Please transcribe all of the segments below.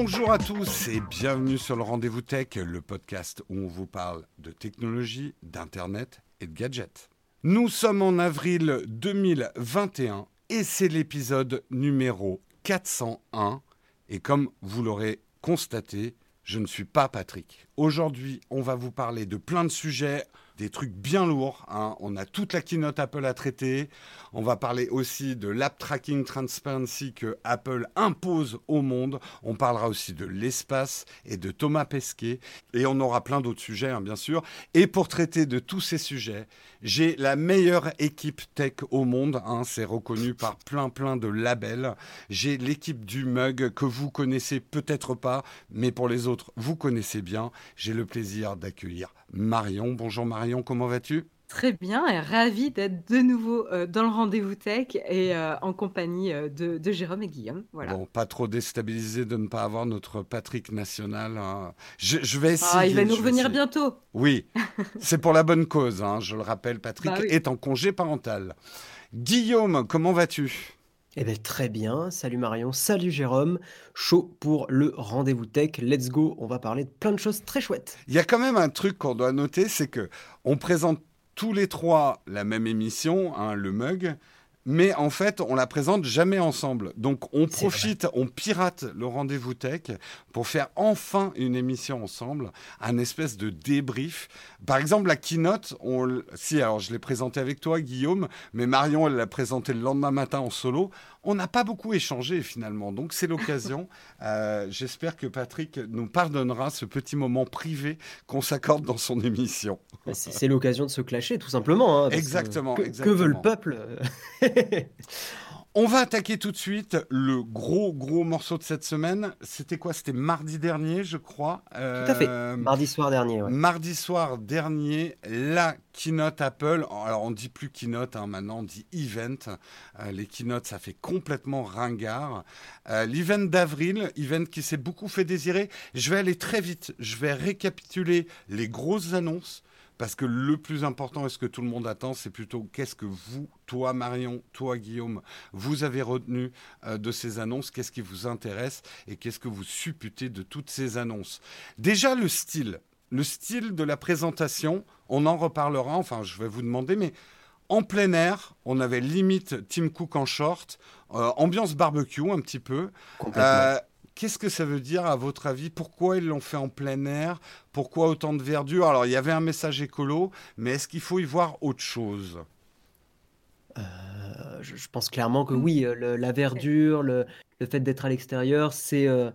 Bonjour à tous et bienvenue sur le Rendez-vous Tech, le podcast où on vous parle de technologie, d'internet et de gadgets. Nous sommes en avril 2021 et c'est l'épisode numéro 401 et comme vous l'aurez constaté, je ne suis pas Patrick. Aujourd'hui, on va vous parler de plein de sujets des trucs bien lourds. hein. On a toute la keynote Apple à traiter. On va parler aussi de l'app tracking transparency que Apple impose au monde. On parlera aussi de l'espace et de Thomas Pesquet. Et on aura plein d'autres sujets, hein, bien sûr. Et pour traiter de tous ces sujets, j'ai la meilleure équipe tech au monde. hein. C'est reconnu par plein, plein de labels. J'ai l'équipe du mug que vous connaissez peut-être pas, mais pour les autres, vous connaissez bien. J'ai le plaisir d'accueillir Marion. Bonjour Marion, comment vas-tu? Très bien, et ravie d'être de nouveau euh, dans le rendez-vous tech et euh, en compagnie euh, de, de Jérôme et Guillaume. Voilà. Bon, pas trop déstabilisé de ne pas avoir notre Patrick national. hein. Je, je vais essayer. Ah, il va nous revenir bientôt. Oui, c'est pour la bonne cause. hein. Je le rappelle, Patrick Bah oui. est en congé parental. Guillaume, comment vas-tu? Eh bien, très bien. Salut Marion, salut Jérôme. Chaud pour le rendez-vous tech. Let's go. On va parler de plein de choses très chouettes. Il y a quand même un truc qu'on doit noter, c'est que on présente tous les trois la même émission, hein, le mug, mais en fait, on la présente jamais ensemble. Donc, on profite, on pirate le rendez-vous tech pour faire enfin une émission ensemble, un espèce de débrief. Par exemple, la keynote, on, si, alors je l'ai présentée avec toi, Guillaume, mais Marion, elle l'a présentée le lendemain matin en solo. On n'a pas beaucoup échangé finalement, donc c'est l'occasion. Euh, J'espère que Patrick nous pardonnera ce petit moment privé qu'on s'accorde dans son émission. Bah, C'est l'occasion de se clasher, tout simplement. hein, Exactement, Que, exactement. que veut le peuple? On va attaquer tout de suite le gros gros morceau de cette semaine. C'était quoi? C'était mardi dernier, je crois. Tout à fait. Euh, Mardi soir dernier. ouais. Mardi soir dernier, la keynote Apple. Alors on dit plus keynote, hein, maintenant on dit event. Euh, les keynotes, ça fait complètement ringard. Euh, L'event d'avril, event qui s'est beaucoup fait désirer. Je vais aller très vite. Je vais récapituler les grosses annonces. Parce que le plus important et ce que tout le monde attend, c'est plutôt qu'est-ce que vous, toi Marion, toi Guillaume, vous avez retenu euh, de ces annonces, qu'est-ce qui vous intéresse et qu'est-ce que vous supputez de toutes ces annonces. Déjà le style, le style de la présentation, on en reparlera, enfin je vais vous demander, mais en plein air, on avait limite Tim Cook en short, euh, ambiance barbecue un petit peu. Complètement. Euh, Qu'est-ce que ça veut dire à votre avis? Pourquoi ils l'ont fait en plein air? Pourquoi autant de verdure? Alors il y avait un message écolo, mais est-ce qu'il faut y voir autre chose? Euh, je, pense clairement que oui, euh, la verdure, le, le fait d'être à l'extérieur, c'est euh,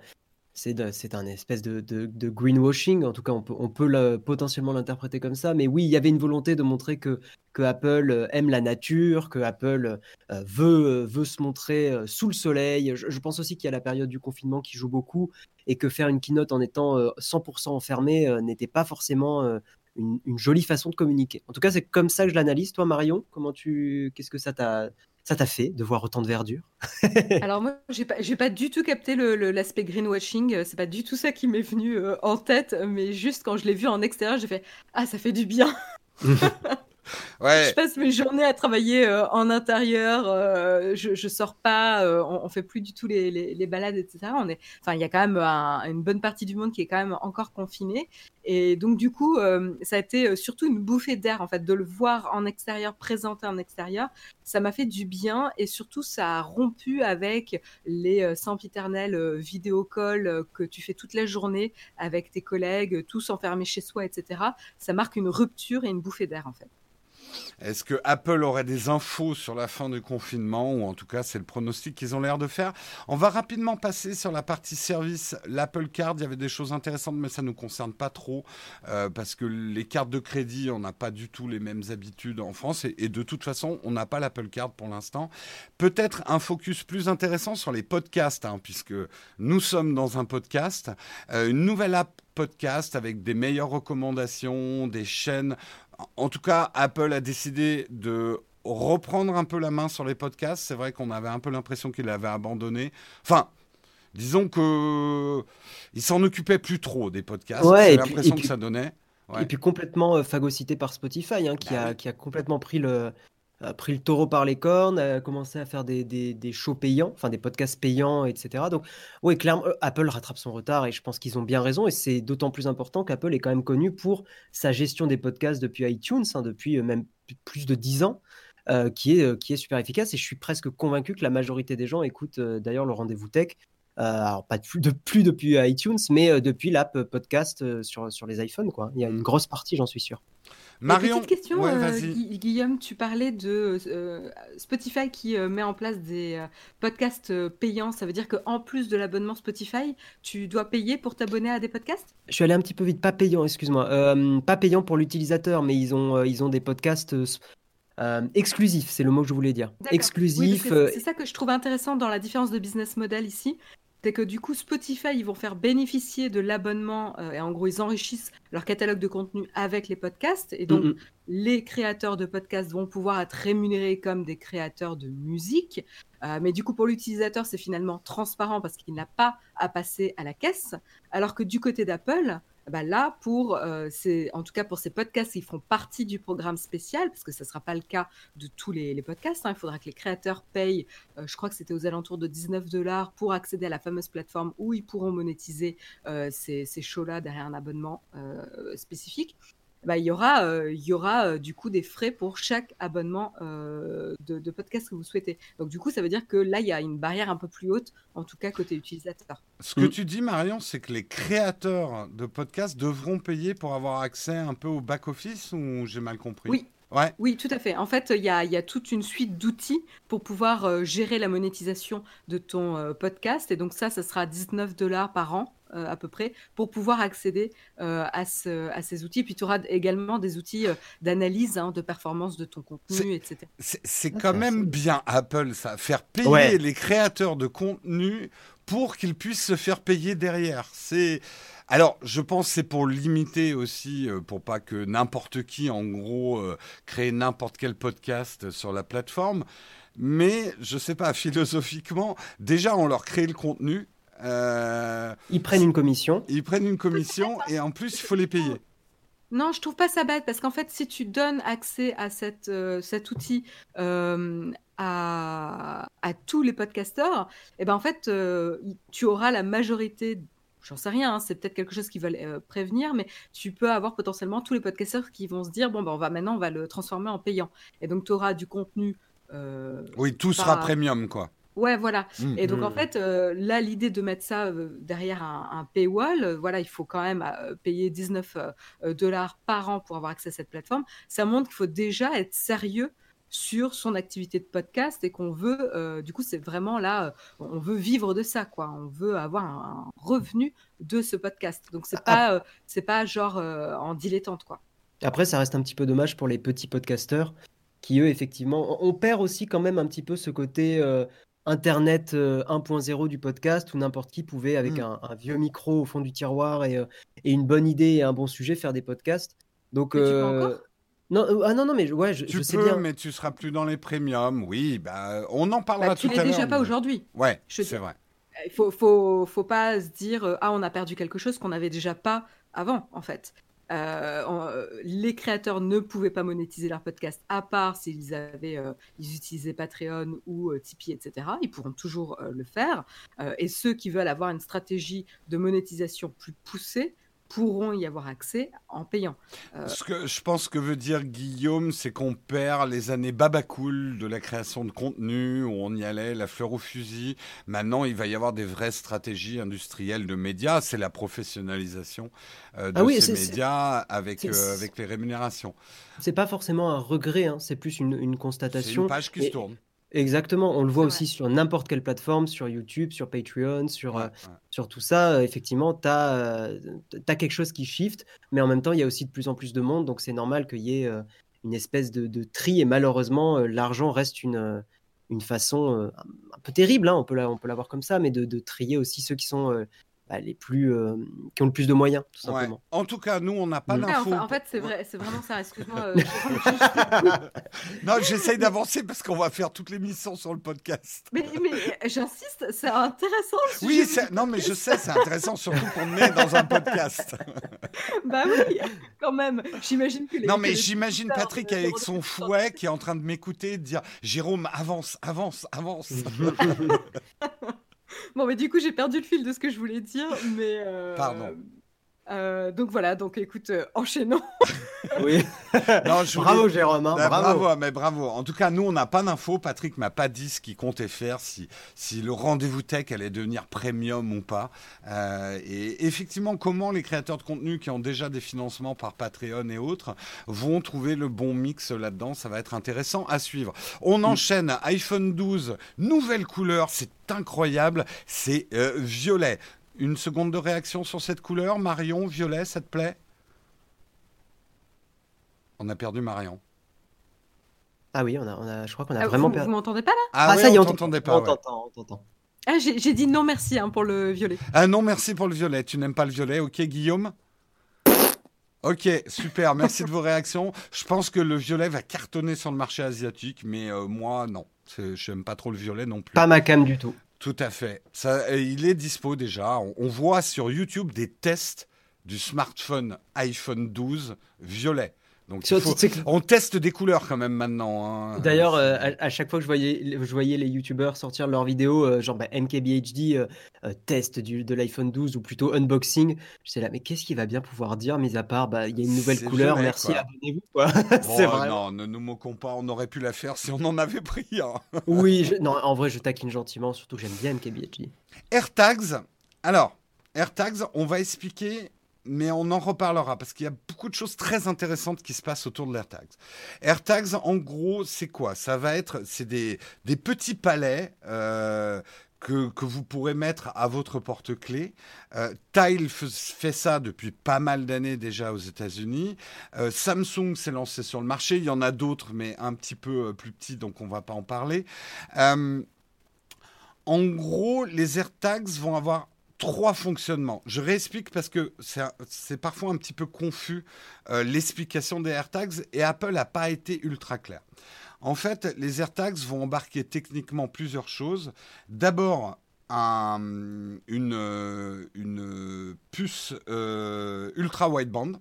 c'est un espèce de, greenwashing. En tout cas, on peut, potentiellement l'interpréter comme ça. Mais oui, il y avait une volonté de montrer que, Apple euh, aime la nature, que Apple euh, veut, euh, veut se montrer sous le soleil. Je, pense aussi qu'il y a la période du confinement qui joue beaucoup et que faire une keynote en étant euh, 100% enfermé n'était pas forcément une, une jolie façon de communiquer. En tout cas, c'est comme ça que je l'analyse. Toi, Marion, comment tu, qu'est-ce que ça t'a, ça t'a fait de voir autant de verdure? Alors moi, j'ai pas, j'ai pas du tout capté le- le- l'aspect greenwashing. C'est pas du tout ça qui m'est venu euh, en tête, mais juste quand je l'ai vu en extérieur, j'ai fait ah ça fait du bien. Je passe mes journées à travailler euh, en intérieur. Euh, je, je sors pas. Euh, on, fait plus du tout les, les, balades, etc. On est, enfin, il y a quand même une bonne partie du monde qui est quand même encore confinée. Et donc du coup, ça a été surtout une bouffée d'air en fait de le voir en extérieur, présenté en extérieur. Ça m'a fait du bien et surtout ça a rompu avec les sempiternels vidéo calls que tu fais toute la journée avec tes collègues, tous enfermés chez soi, etc. Ça marque une rupture et une bouffée d'air en fait. Est-ce que Apple aurait des infos sur la fin du confinement ou en tout cas c'est le pronostic qu'ils ont l'air de faire? On va rapidement passer sur la partie service, l'Apple Card. Il y avait des choses intéressantes mais ça ne nous concerne pas trop euh, parce que les cartes de crédit, on n'a pas du tout les mêmes habitudes en France et, de toute façon on n'a pas l'Apple Card pour l'instant. Peut-être un focus plus intéressant sur les podcasts hein, puisque nous sommes dans un podcast, euh, une nouvelle app podcast avec des meilleures recommandations, des chaînes en tout cas, Apple a décidé de reprendre un peu la main sur les podcasts. C'est vrai qu'on avait un peu l'impression qu'il avait abandonné. Enfin, disons que il s'en occupait plus trop des podcasts. Ouais, l'impression que ça donnait. Et puis complètement euh, phagocyté par Spotify, hein, qui, bah a, qui a complètement pris le, a pris le taureau par les cornes, a commencé à faire des, des, shows payants, enfin des podcasts payants, etc. Donc, oui, clairement, euh, Apple rattrape son retard et je pense qu'ils ont bien raison. Et c'est d'autant plus important qu'Apple est quand même connu pour sa gestion des podcasts depuis iTunes, hein, depuis euh, même plus de 10 ans, euh, qui, est, qui est super efficace. Et je suis presque convaincu que la majorité des gens écoutent d'ailleurs le rendez-vous tech. alors, pas de plus, depuis iTunes, mais depuis l'app podcast sur, sur les iPhones. Quoi. Il y a une grosse partie, j'en suis sûr. Marion, petite question, euh, Guillaume, tu parlais de euh, Spotify qui euh, met en place des podcasts payants. Ça veut dire qu'en plus de l'abonnement Spotify, tu dois payer pour t'abonner à des podcasts? Je suis allé un petit peu vite, pas payant, excuse-moi. pas payant pour l'utilisateur, mais ils ont, ils ont des podcasts exclusifs, c'est le mot que je voulais dire. Exclusif. c'est ça que je trouve intéressant dans la différence de business model ici c'est que du coup Spotify ils vont faire bénéficier de l'abonnement euh, et en gros ils enrichissent leur catalogue de contenu avec les podcasts. Et donc les créateurs de podcasts vont pouvoir être rémunérés comme des créateurs de musique. Euh, mais du coup pour l'utilisateur c'est finalement transparent parce qu'il n'a pas à passer à la caisse. Alors que du côté d'Apple bah là, pour, euh, en tout cas pour ces podcasts, ils feront partie du programme spécial, parce que ce ne sera pas le cas de tous les, podcasts. Hein. Il faudra que les créateurs payent, euh, je crois que c'était aux alentours de 19 dollars pour accéder à la fameuse plateforme où ils pourront monétiser euh, ces, ces shows-là derrière un abonnement spécifique. Bah, il y aura, euh, il y aura euh, du coup des frais pour chaque abonnement euh, de, podcast que vous souhaitez. Donc du coup, ça veut dire que là, il y a une barrière un peu plus haute, en tout cas côté utilisateur. Ce que mm. tu dis, Marion, c'est que les créateurs de podcasts devront payer pour avoir accès un peu au back-office ou j'ai mal compris? Oui, Ouais. Oui, tout à fait. En fait, il y a, y a, toute une suite d'outils pour pouvoir gérer la monétisation de ton podcast. Et donc ça, ça sera 19 dollars par an euh, à peu près pour pouvoir accéder euh, à, ce, à, ces outils. Puis tu auras également des outils euh, d'analyse hein, de performance de ton contenu, etc. C'est ah, quand même bien Apple, ça, faire payer les créateurs de contenu pour qu'ils puissent se faire payer derrière. C'est alors, je pense que c'est pour limiter aussi, pour pas que n'importe qui, en gros, crée n'importe quel podcast sur la plateforme. Mais je sais pas, philosophiquement, déjà on leur crée le contenu, euh, ils prennent une commission. Ils prennent une commission et en plus, il faut les payer. Non, je trouve pas ça bête parce qu'en fait, si tu donnes accès à cette, euh, cet outil euh, à, à, tous les podcasteurs, et eh ben en fait, tu auras la majorité. J'en sais rien, hein, c'est peut-être quelque chose qu'ils veulent prévenir, mais tu peux avoir potentiellement tous les podcasteurs qui vont se dire bon ben on va maintenant on va le transformer en payant, et donc tu auras du contenu. oui, tout sera premium quoi. Ouais, voilà. Mmh, et donc, en mmh. fait, euh, là, l'idée de mettre ça euh, derrière un, paywall, euh, voilà, il faut quand même payer 19 dollars par an pour avoir accès à cette plateforme. Ça montre qu'il faut déjà être sérieux sur son activité de podcast et qu'on veut, du coup, c'est vraiment là, on veut vivre de ça, quoi. On veut avoir un, revenu de ce podcast. Donc, c'est ah, pas, c'est pas genre en dilettante, quoi. Après, ça reste un petit peu dommage pour les petits podcasteurs qui, eux, effectivement, on perd aussi quand même un petit peu ce côté Internet 1.0 euh, du podcast où n'importe qui pouvait, avec mmh. un, vieux micro au fond du tiroir et, euh, et, une bonne idée et un bon sujet, faire des podcasts. Donc, euh, non, ah non, non, mais ouais, je, tu sais peux, bien. mais tu seras plus dans les premiums. Oui, bah, on en parlera bah, tout à l'heure. Tu déjà pas aujourd'hui. Ouais, c'est vrai. Il faut, faut, faut pas se dire ah on a perdu quelque chose qu'on n'avait déjà pas avant en fait. les créateurs ne pouvaient pas monétiser leur podcast à part s'ils avaient, ils utilisaient Patreon ou Tipeee, etc. Ils pourront toujours le faire. et ceux qui veulent avoir une stratégie de monétisation plus poussée pourront y avoir accès en payant. Euh, Ce que je pense que veut dire Guillaume, c'est qu'on perd les années babacool de la création de contenu, où on y allait la fleur au fusil. Maintenant, il va y avoir des vraies stratégies industrielles de médias. C'est la professionnalisation euh, de ah ces médias avec, euh, avec les rémunérations. C'est pas forcément un regret, hein. c'est plus une, une constatation. C'est une page qui se tourne. Exactement, on le voit aussi sur n'importe quelle plateforme, sur YouTube, sur Patreon, sur, euh, sur tout ça. Euh, effectivement, tu as, euh, quelque chose qui shift, mais en même temps, il y a aussi de plus en plus de monde, donc c'est normal qu'il y ait une espèce de, tri, et malheureusement, l'argent reste une, une façon un peu terrible, hein, on peut l'avoir comme ça, mais de, de, trier aussi ceux qui sont bah, les plus euh, qui ont le plus de moyens, tout simplement. En tout cas, nous, on n'a pas d'infos. en fait, c'est vrai, c'est vraiment ça. Excuse-moi. Euh, non, j'essaye d'avancer parce qu'on va faire toutes les missions sur le podcast. Mais, mais j'insiste, c'est intéressant. oui, non, mais je sais, c'est intéressant, surtout qu'on est dans un podcast. bah oui, quand même. J'imagine que les. Non, mais j'imagine Patrick avec son fouet qui est en train de m'écouter, de dire Jérôme, avance, avance, avance. Bon, mais du coup, j'ai perdu le fil de ce que je voulais dire, mais. Euh, Pardon. Euh, donc voilà, donc écoute, euh, enchaînons. oui. bravo Jérôme, hein, bah, bravo. mais bravo. En tout cas, nous, on n'a pas d'infos. Patrick m'a pas dit ce qu'il comptait faire, si, si le rendez-vous tech allait devenir premium ou pas. et effectivement, comment les créateurs de contenu qui ont déjà des financements par Patreon et autres vont trouver le bon mix là-dedans, ça va être intéressant à suivre. On mm. enchaîne iPhone 12, nouvelle couleur, c'est incroyable, c'est violet. Une seconde de réaction sur cette couleur, Marion, violet, ça te plaît? On a perdu Marion. Ah oui, on a, on a je crois qu'on a ah, vraiment perdu. Vous m'entendez pas là? Ah, ah ça y est, on t'entendait pas. On t'entend, Ah, j'ai dit non merci hein, pour le violet. Ah non merci pour le violet. Tu n'aimes pas le violet, ok Guillaume? Ok, super, merci de vos réactions. Je pense que le violet va cartonner sur le marché asiatique, mais euh, moi, non. Je n'aime pas trop le violet non plus. Pas ma cam du tout. Tout à fait. Ça, il est dispo déjà. On, voit sur YouTube des tests du smartphone iPhone 12 violet. Donc on teste des couleurs quand même maintenant. Hein. D'ailleurs, euh, à, chaque fois que je voyais, je voyais les youtubeurs sortir leurs vidéos, euh, genre bah, MKBHD, euh, test du, de l'iPhone 12 ou plutôt unboxing, je sais là, mais qu'est-ce qu'il va bien pouvoir dire, mis à part, bah, il y a une nouvelle couleur, merci, abonnez-vous. c'est vrai. Non, ne nous moquons pas, on aurait pu la faire si on en avait pris. Hein. oui, non, en vrai, je taquine gentiment, surtout que j'aime bien MKBHD. AirTags, alors, AirTags, on va expliquer mais on en reparlera parce qu'il y a beaucoup de choses très intéressantes qui se passent autour de l'AirTags. AirTags, en gros, c'est quoi? Ça va être, c'est des, petits palais. Euh, que, que, vous pourrez mettre à votre porte-clés. Euh, Tile fait ça depuis pas mal d'années déjà aux États-Unis. Euh, Samsung s'est lancé sur le marché. Il y en a d'autres, mais un petit peu plus petits, donc on va pas en parler. en gros, les AirTags vont avoir trois fonctionnements. Je réexplique parce que c'est parfois un petit peu confus euh, l'explication des AirTags et Apple n'a pas été ultra clair. En fait, les AirTags vont embarquer techniquement plusieurs choses. D'abord, une, une, puce euh, ultra wideband.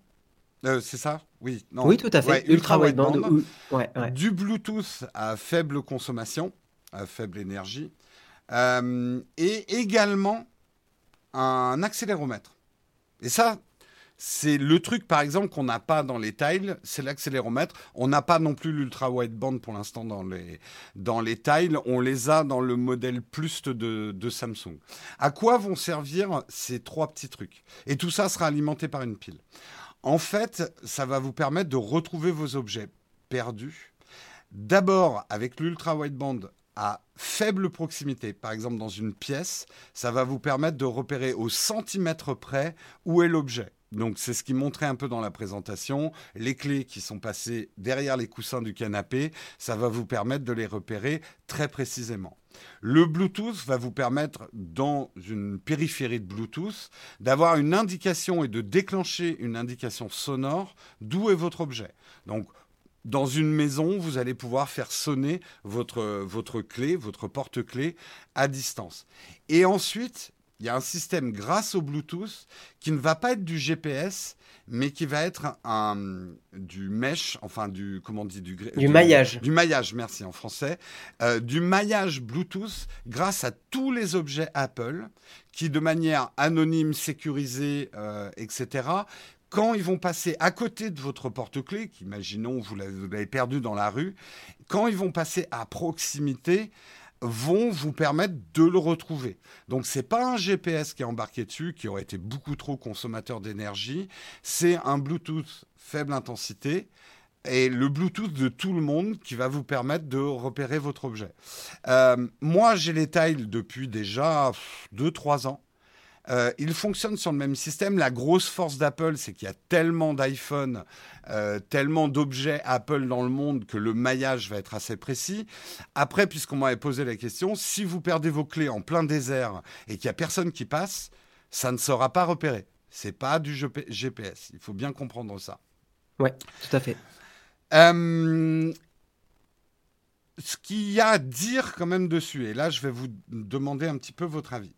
Euh, c'est ça? Oui. Non. Oui, tout à fait. ultra, wideband. Du Bluetooth à faible consommation, à faible énergie. et également un accéléromètre. Et ça, c'est le truc, par exemple, qu'on n'a pas dans les tiles, c'est l'accéléromètre. On n'a pas non plus l'ultra wideband pour l'instant dans les, dans les tiles. On les a dans le modèle plus de, de, Samsung. À quoi vont servir ces trois petits trucs? Et tout ça sera alimenté par une pile. En fait, ça va vous permettre de retrouver vos objets perdus. D'abord, avec l'ultra wideband, à faible proximité, par exemple dans une pièce, ça va vous permettre de repérer au centimètre près où est l'objet. Donc c'est ce qui montrait un peu dans la présentation. Les clés qui sont passées derrière les coussins du canapé, ça va vous permettre de les repérer très précisément. Le Bluetooth va vous permettre, dans une périphérie de Bluetooth, d'avoir une indication et de déclencher une indication sonore d'où est votre objet. Donc dans une maison, vous allez pouvoir faire sonner votre, votre clé, votre porte-clé à distance. Et ensuite, il y a un système grâce au Bluetooth qui ne va pas être du GPS, mais qui va être un, du mesh, enfin du comment on dit du, du, maillage. Du maillage, merci en français, euh, du maillage Bluetooth grâce à tous les objets Apple qui, de manière anonyme, sécurisée, euh, etc., quand ils vont passer à côté de votre porte-clés, qu'imaginons vous l'avez perdu dans la rue, quand ils vont passer à proximité, vont vous permettre de le retrouver. Donc c'est pas un GPS qui est embarqué dessus, qui aurait été beaucoup trop consommateur d'énergie, c'est un Bluetooth faible intensité et le Bluetooth de tout le monde qui va vous permettre de repérer votre objet. Euh, moi, j'ai les tiles depuis déjà 2-3 ans. Euh, il fonctionne sur le même système. La grosse force d'Apple, c'est qu'il y a tellement d'iPhone, euh, tellement d'objets Apple dans le monde que le maillage va être assez précis. Après, puisqu'on m'avait posé la question, si vous perdez vos clés en plein désert et qu'il n'y a personne qui passe, ça ne sera pas repéré. C'est pas du GPS. Il faut bien comprendre ça. Oui, tout à fait. Euh, ce qu'il y a à dire quand même dessus, et là je vais vous demander un petit peu votre avis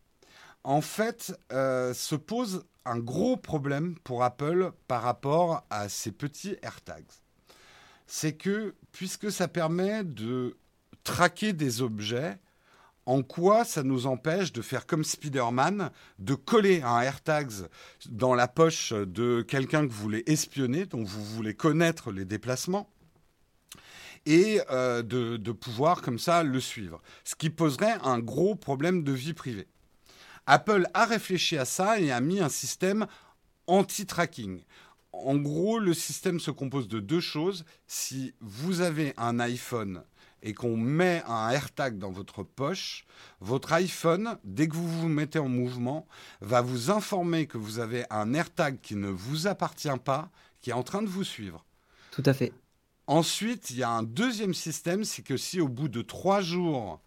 en fait, euh, se pose un gros problème pour Apple par rapport à ces petits AirTags. C'est que, puisque ça permet de traquer des objets, en quoi ça nous empêche de faire comme Spider-Man, de coller un AirTags dans la poche de quelqu'un que vous voulez espionner, dont vous voulez connaître les déplacements, et euh, de, de pouvoir comme ça le suivre. Ce qui poserait un gros problème de vie privée. Apple a réfléchi à ça et a mis un système anti-tracking. En gros, le système se compose de deux choses. Si vous avez un iPhone et qu'on met un AirTag dans votre poche, votre iPhone, dès que vous vous mettez en mouvement, va vous informer que vous avez un AirTag qui ne vous appartient pas, qui est en train de vous suivre. Tout à fait. Ensuite, il y a un deuxième système, c'est que si au bout de trois jours,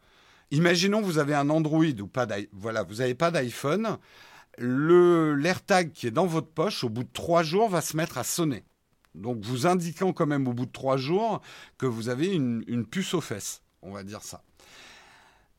Imaginons vous avez un Android ou pas d'iPhone, le l'AirTag qui est dans votre poche au bout de trois jours va se mettre à sonner. Donc vous indiquant quand même au bout de trois jours que vous avez une, une puce aux fesses, on va dire ça.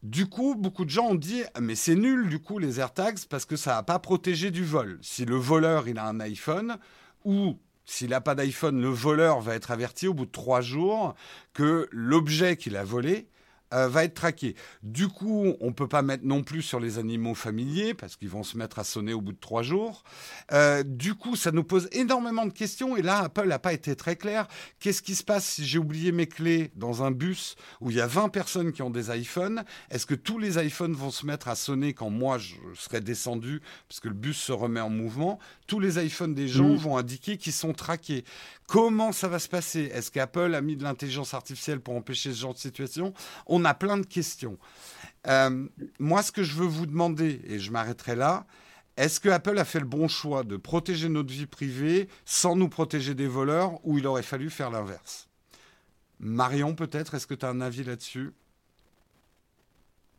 Du coup, beaucoup de gens ont dit mais c'est nul du coup les AirTags parce que ça va pas protégé du vol. Si le voleur il a un iPhone ou s'il n'a pas d'iPhone, le voleur va être averti au bout de trois jours que l'objet qu'il a volé euh, va être traqué. Du coup, on ne peut pas mettre non plus sur les animaux familiers parce qu'ils vont se mettre à sonner au bout de trois jours. Euh, du coup, ça nous pose énormément de questions et là, Apple n'a pas été très clair. Qu'est-ce qui se passe si j'ai oublié mes clés dans un bus où il y a 20 personnes qui ont des iPhones? Est-ce que tous les iPhones vont se mettre à sonner quand moi je serai descendu parce que le bus se remet en mouvement? Tous les iPhones des gens mmh. vont indiquer qu'ils sont traqués. Comment ça va se passer? Est-ce qu'Apple a mis de l'intelligence artificielle pour empêcher ce genre de situation? On a plein de questions. Euh, moi, ce que je veux vous demander, et je m'arrêterai là, est-ce que Apple a fait le bon choix de protéger notre vie privée sans nous protéger des voleurs ou il aurait fallu faire l'inverse? Marion, peut-être, est-ce que tu as un avis là-dessus?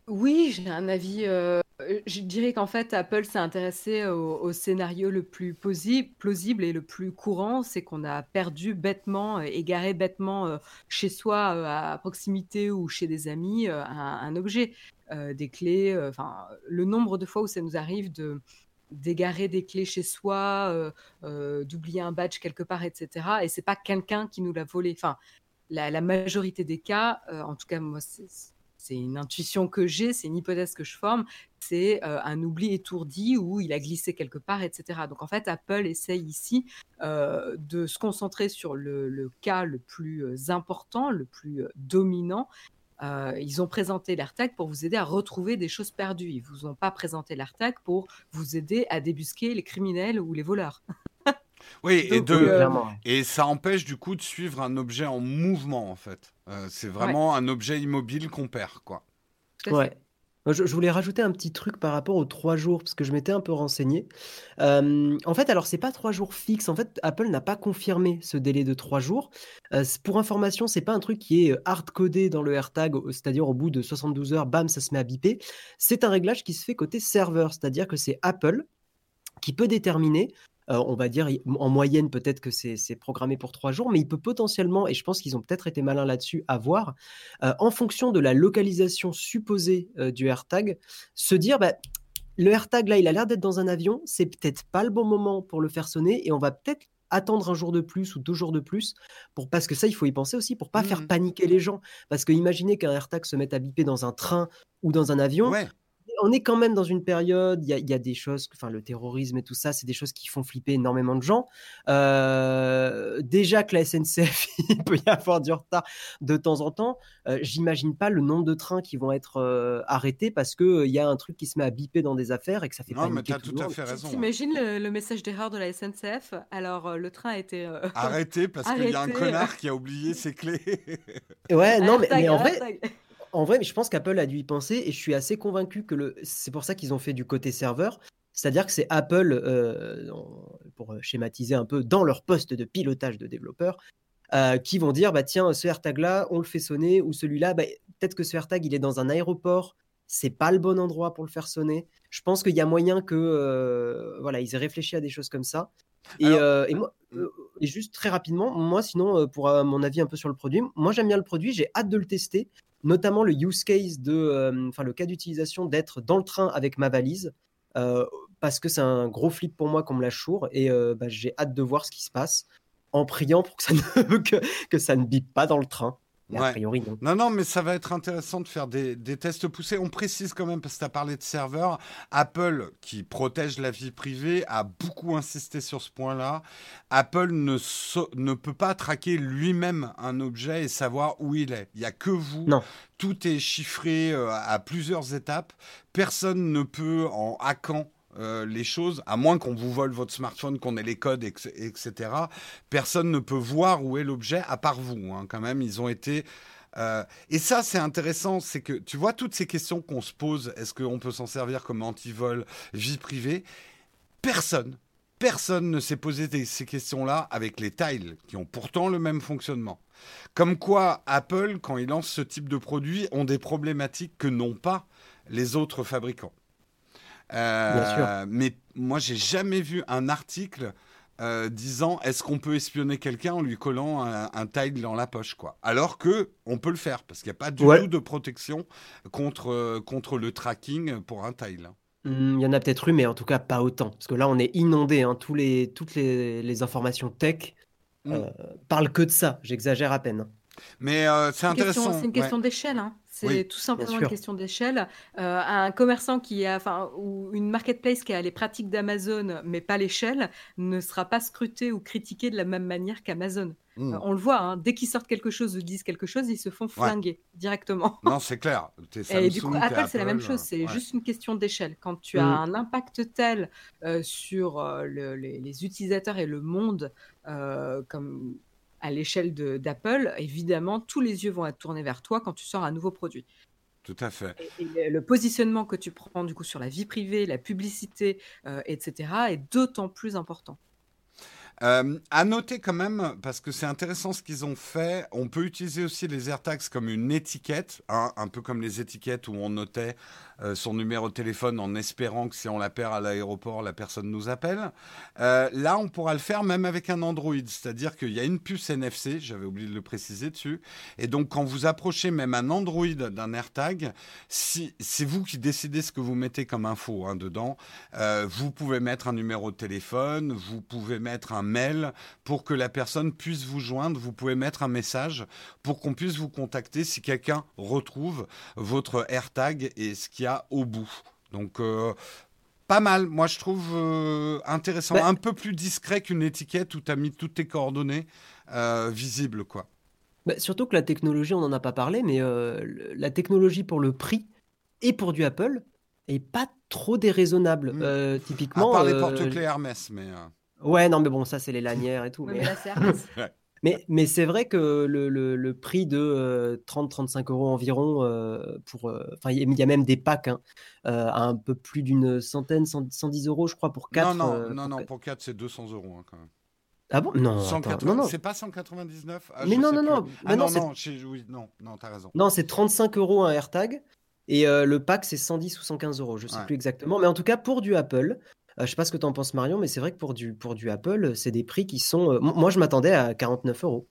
Oui, j'ai un avis. Euh, je dirais qu'en fait, Apple s'est intéressé au, scénario le plus plausible et le plus courant, c'est qu'on a perdu bêtement, euh, égaré bêtement euh, chez soi, à proximité ou chez des amis, un, objet, des clés. Enfin, le nombre de fois où ça nous arrive de d'égarer des clés chez soi, d'oublier un badge quelque part, etc. Et c'est pas quelqu'un qui nous l'a volé. Enfin, la, la majorité des cas, en tout cas moi, c'est c'est une intuition que j'ai, c'est une hypothèse que je forme, c'est euh, un oubli étourdi où il a glissé quelque part, etc. Donc en fait, Apple essaye ici euh, de se concentrer sur le, cas le plus euh, important, le plus dominant. ils ont présenté l'AirTag pour vous aider à retrouver des choses perdues. Ils vous ont pas présenté l'AirTag pour vous aider à débusquer les criminels ou les voleurs. Oui, et, de, et ça empêche du coup de suivre un objet en mouvement en fait. Euh, c'est vraiment un objet immobile qu'on perd, quoi. Ouais. Je, voulais rajouter un petit truc par rapport aux trois jours, parce que je m'étais un peu renseigné. Euh, en fait, alors, c'est pas trois jours fixes. En fait, Apple n'a pas confirmé ce délai de trois jours. Euh, pour information, c'est pas un truc qui est hard-codé dans le AirTag, c'est-à-dire au bout de 72 heures, bam, ça se met à biper. C'est un réglage qui se fait côté serveur, c'est-à-dire que c'est Apple qui peut déterminer euh, on va dire, en moyenne, peut-être que c'est programmé pour trois jours, mais il peut potentiellement, et je pense qu'ils ont peut-être été malins là-dessus, avoir, euh, en fonction de la localisation supposée euh, du AirTag, se dire, bah, le AirTag là, il a l'air d'être dans un avion, c'est peut-être pas le bon moment pour le faire sonner et on va peut-être attendre un jour de plus ou deux jours de plus pour parce que ça il faut y penser aussi pour pas faire Mmh. paniquer les gens parce que imaginez qu'un AirTag se mette à biper dans un train ou dans un avion Ouais. On est quand même dans une période, il y a, il y a des choses, enfin le terrorisme et tout ça, c'est des choses qui font flipper énormément de gens. Euh, déjà que la SNCF, il peut y avoir du retard de temps en temps. Euh, J'imagine pas le nombre de trains qui vont être euh, arrêtés parce que euh, il y a un truc qui se met à biper dans des affaires et que ça fait Non, mais paniquer t'as tout tout le à monde. fait raison. hein. T'imagines le, le message d'erreur de la SNCF Alors, euh, le train a été. euh, Arrêtez parce qu'il y a un connard qui a oublié ses clés. Ouais, non, mais, mais en vrai. En vrai, mais je pense qu'Apple a dû y penser et je suis assez convaincu que le... c'est pour ça qu'ils ont fait du côté serveur. C'est-à-dire que c'est Apple, euh, pour schématiser un peu, dans leur poste de pilotage de développeurs, euh, qui vont dire bah tiens, ce AirTag-là, on le fait sonner, ou celui-là, bah, peut-être que ce AirTag, il est dans un aéroport, c'est pas le bon endroit pour le faire sonner. Je pense qu'il y a moyen que euh, voilà, ils aient réfléchi à des choses comme ça. Et, Alors- euh, et moi, euh, et juste très rapidement, moi, sinon, euh, pour euh, mon avis un peu sur le produit, moi j'aime bien le produit, j'ai hâte de le tester, notamment le use case de, euh, enfin le cas d'utilisation d'être dans le train avec ma valise, euh, parce que c'est un gros flip pour moi qu'on me la et euh, bah, j'ai hâte de voir ce qui se passe, en priant pour que ça ne, que, pas dans le train. Mais Ouais. a priori, non. Non, non, mais ça va être intéressant de faire des, des tests poussés. On précise quand même, parce que tu as parlé de serveurs, Apple, qui protège la vie privée, a beaucoup insisté sur ce point-là. Apple ne, so- ne peut pas traquer lui-même un objet et savoir où il est. Il n'y a que vous. Non. Tout est chiffré euh, à plusieurs étapes. Personne ne peut, en hackant euh, les choses, à moins qu'on vous vole votre smartphone, qu'on ait les codes, etc. Personne ne peut voir où est l'objet, à part vous. hein, quand même, ils ont été euh, et ça, c'est intéressant, c'est que tu vois toutes ces questions qu'on se pose, est-ce qu'on peut s'en servir comme antivol, vie privée Personne, personne ne s'est posé ces questions-là avec les tiles, qui ont pourtant le même fonctionnement. Comme quoi, Apple, quand il lance ce type de produit, ont des problématiques que n'ont pas les autres fabricants. Euh, Bien sûr. Mais moi, j'ai jamais vu un article euh, disant est-ce qu'on peut espionner quelqu'un en lui collant un, un tile dans la poche, quoi. Alors que on peut le faire parce qu'il n'y a pas du Ouais. tout de protection contre euh, contre le tracking pour un tile. Hmm, Il y en a peut-être eu, mais en tout cas pas autant. Parce que là, on est inondé. hein, tous les, toutes les, les informations tech Mm. euh, parlent que de ça. J'exagère à peine. Mais euh, c'est C'est une question- intéressant. C'est une ouais. question d'échelle. hein. C'est Oui, tout simplement une question d'échelle. Euh, un commerçant qui a, enfin, ou une marketplace qui a les pratiques d'Amazon, mais pas l'échelle, ne sera pas scruté ou critiqué de la même manière qu'Amazon. Mm. Euh, on le voit, hein, dès qu'ils sortent quelque chose ou disent quelque chose, ils se font flinguer directement. Non, c'est clair. Et du coup, Apple, c'est la même chose. C'est ouais. juste une question d'échelle. Quand tu as Mm. un impact tel euh, sur le- les, les utilisateurs et le monde, euh, comme à l'échelle de- d'Apple, évidemment, tous les yeux vont être tournés vers toi quand tu sors un nouveau produit. Tout à fait. Et, le positionnement que tu prends du coup sur la vie privée, la publicité, euh, etc., est d'autant plus important. Euh, à noter quand même, parce que c'est intéressant ce qu'ils ont fait, on peut utiliser aussi les AirTags comme une étiquette, hein, un peu comme les étiquettes où on notait euh, son numéro de téléphone en espérant que si on la perd à l'aéroport, la personne nous appelle. Euh, là, on pourra le faire même avec un Android, c'est-à-dire qu'il y a une puce NFC, j'avais oublié de le préciser dessus, et donc quand vous approchez même un Android d'un AirTag, c'est vous qui décidez ce que vous mettez comme info hein, dedans, euh, vous pouvez mettre un numéro de téléphone, vous pouvez mettre un mail pour que la personne puisse vous joindre, vous pouvez mettre un message pour qu'on puisse vous contacter si quelqu'un retrouve votre AirTag et ce qu'il y a au bout. Donc euh, pas mal, moi je trouve euh, intéressant, Bah- un peu plus discret qu'une étiquette où tu as mis toutes tes coordonnées euh, visibles quoi. Bah, surtout que la technologie, on n'en a pas parlé, mais la technologie pour le prix et pour du Apple est pas trop déraisonnable. Mm. Euh, À typiquement. part les porte-clés Hermès, mais Ouais, non, mais bon, ça, c'est les lanières et tout. Ouais, mais mais mais, mais c'est vrai que le, le- le prix de euh, 30-35 euros environ, euh, pour, euh, enfin, il y a- il y a même des packs hein, euh, à un peu plus d'une centaine, 100 110 euros, je crois, pour 4. non non non non pour 4 c'est 200 euros hein, quand même. Ah bon? Non, attends, 180, non, non. c'est pas 199 Ah, Mais je non, non, non, Ah mais non, non, c'est- oui, non, non, t'as raison. Non, c'est 35 euros un AirTag et euh, le pack c'est 110 ou 115 euros, je sais Ouais. plus exactement. Mais en tout cas, pour du Apple, euh, je sais pas ce que tu en penses, Marion, mais c'est vrai que pour du, pour du Apple, c'est des prix qui sont. euh, moi, je m'attendais à 49 euros.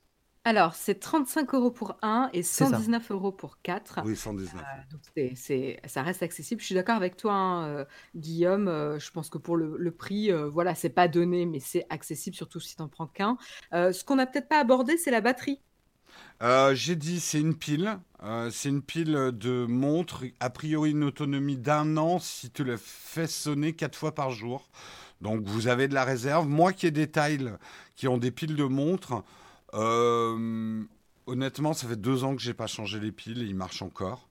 Alors, c'est 35 euros pour un et 119 euros pour 4. Oui, 119. Euh, donc c'est, ça reste accessible. Je suis d'accord avec toi, hein, euh, Guillaume. Euh, je pense que pour le, prix, voilà, c'est pas donné, mais c'est accessible, surtout si tu n'en prends qu'un. ce qu'on n'a peut-être pas abordé, c'est la batterie. J'ai dit c'est une pile. c'est une pile de montre, a priori une autonomie d'un an si tu le fais sonner quatre fois par jour. Donc vous avez de la réserve. Moi qui ai des tiles qui ont des piles de montres, euh, honnêtement, ça fait deux ans que j'ai pas changé les piles et ils marchent encore.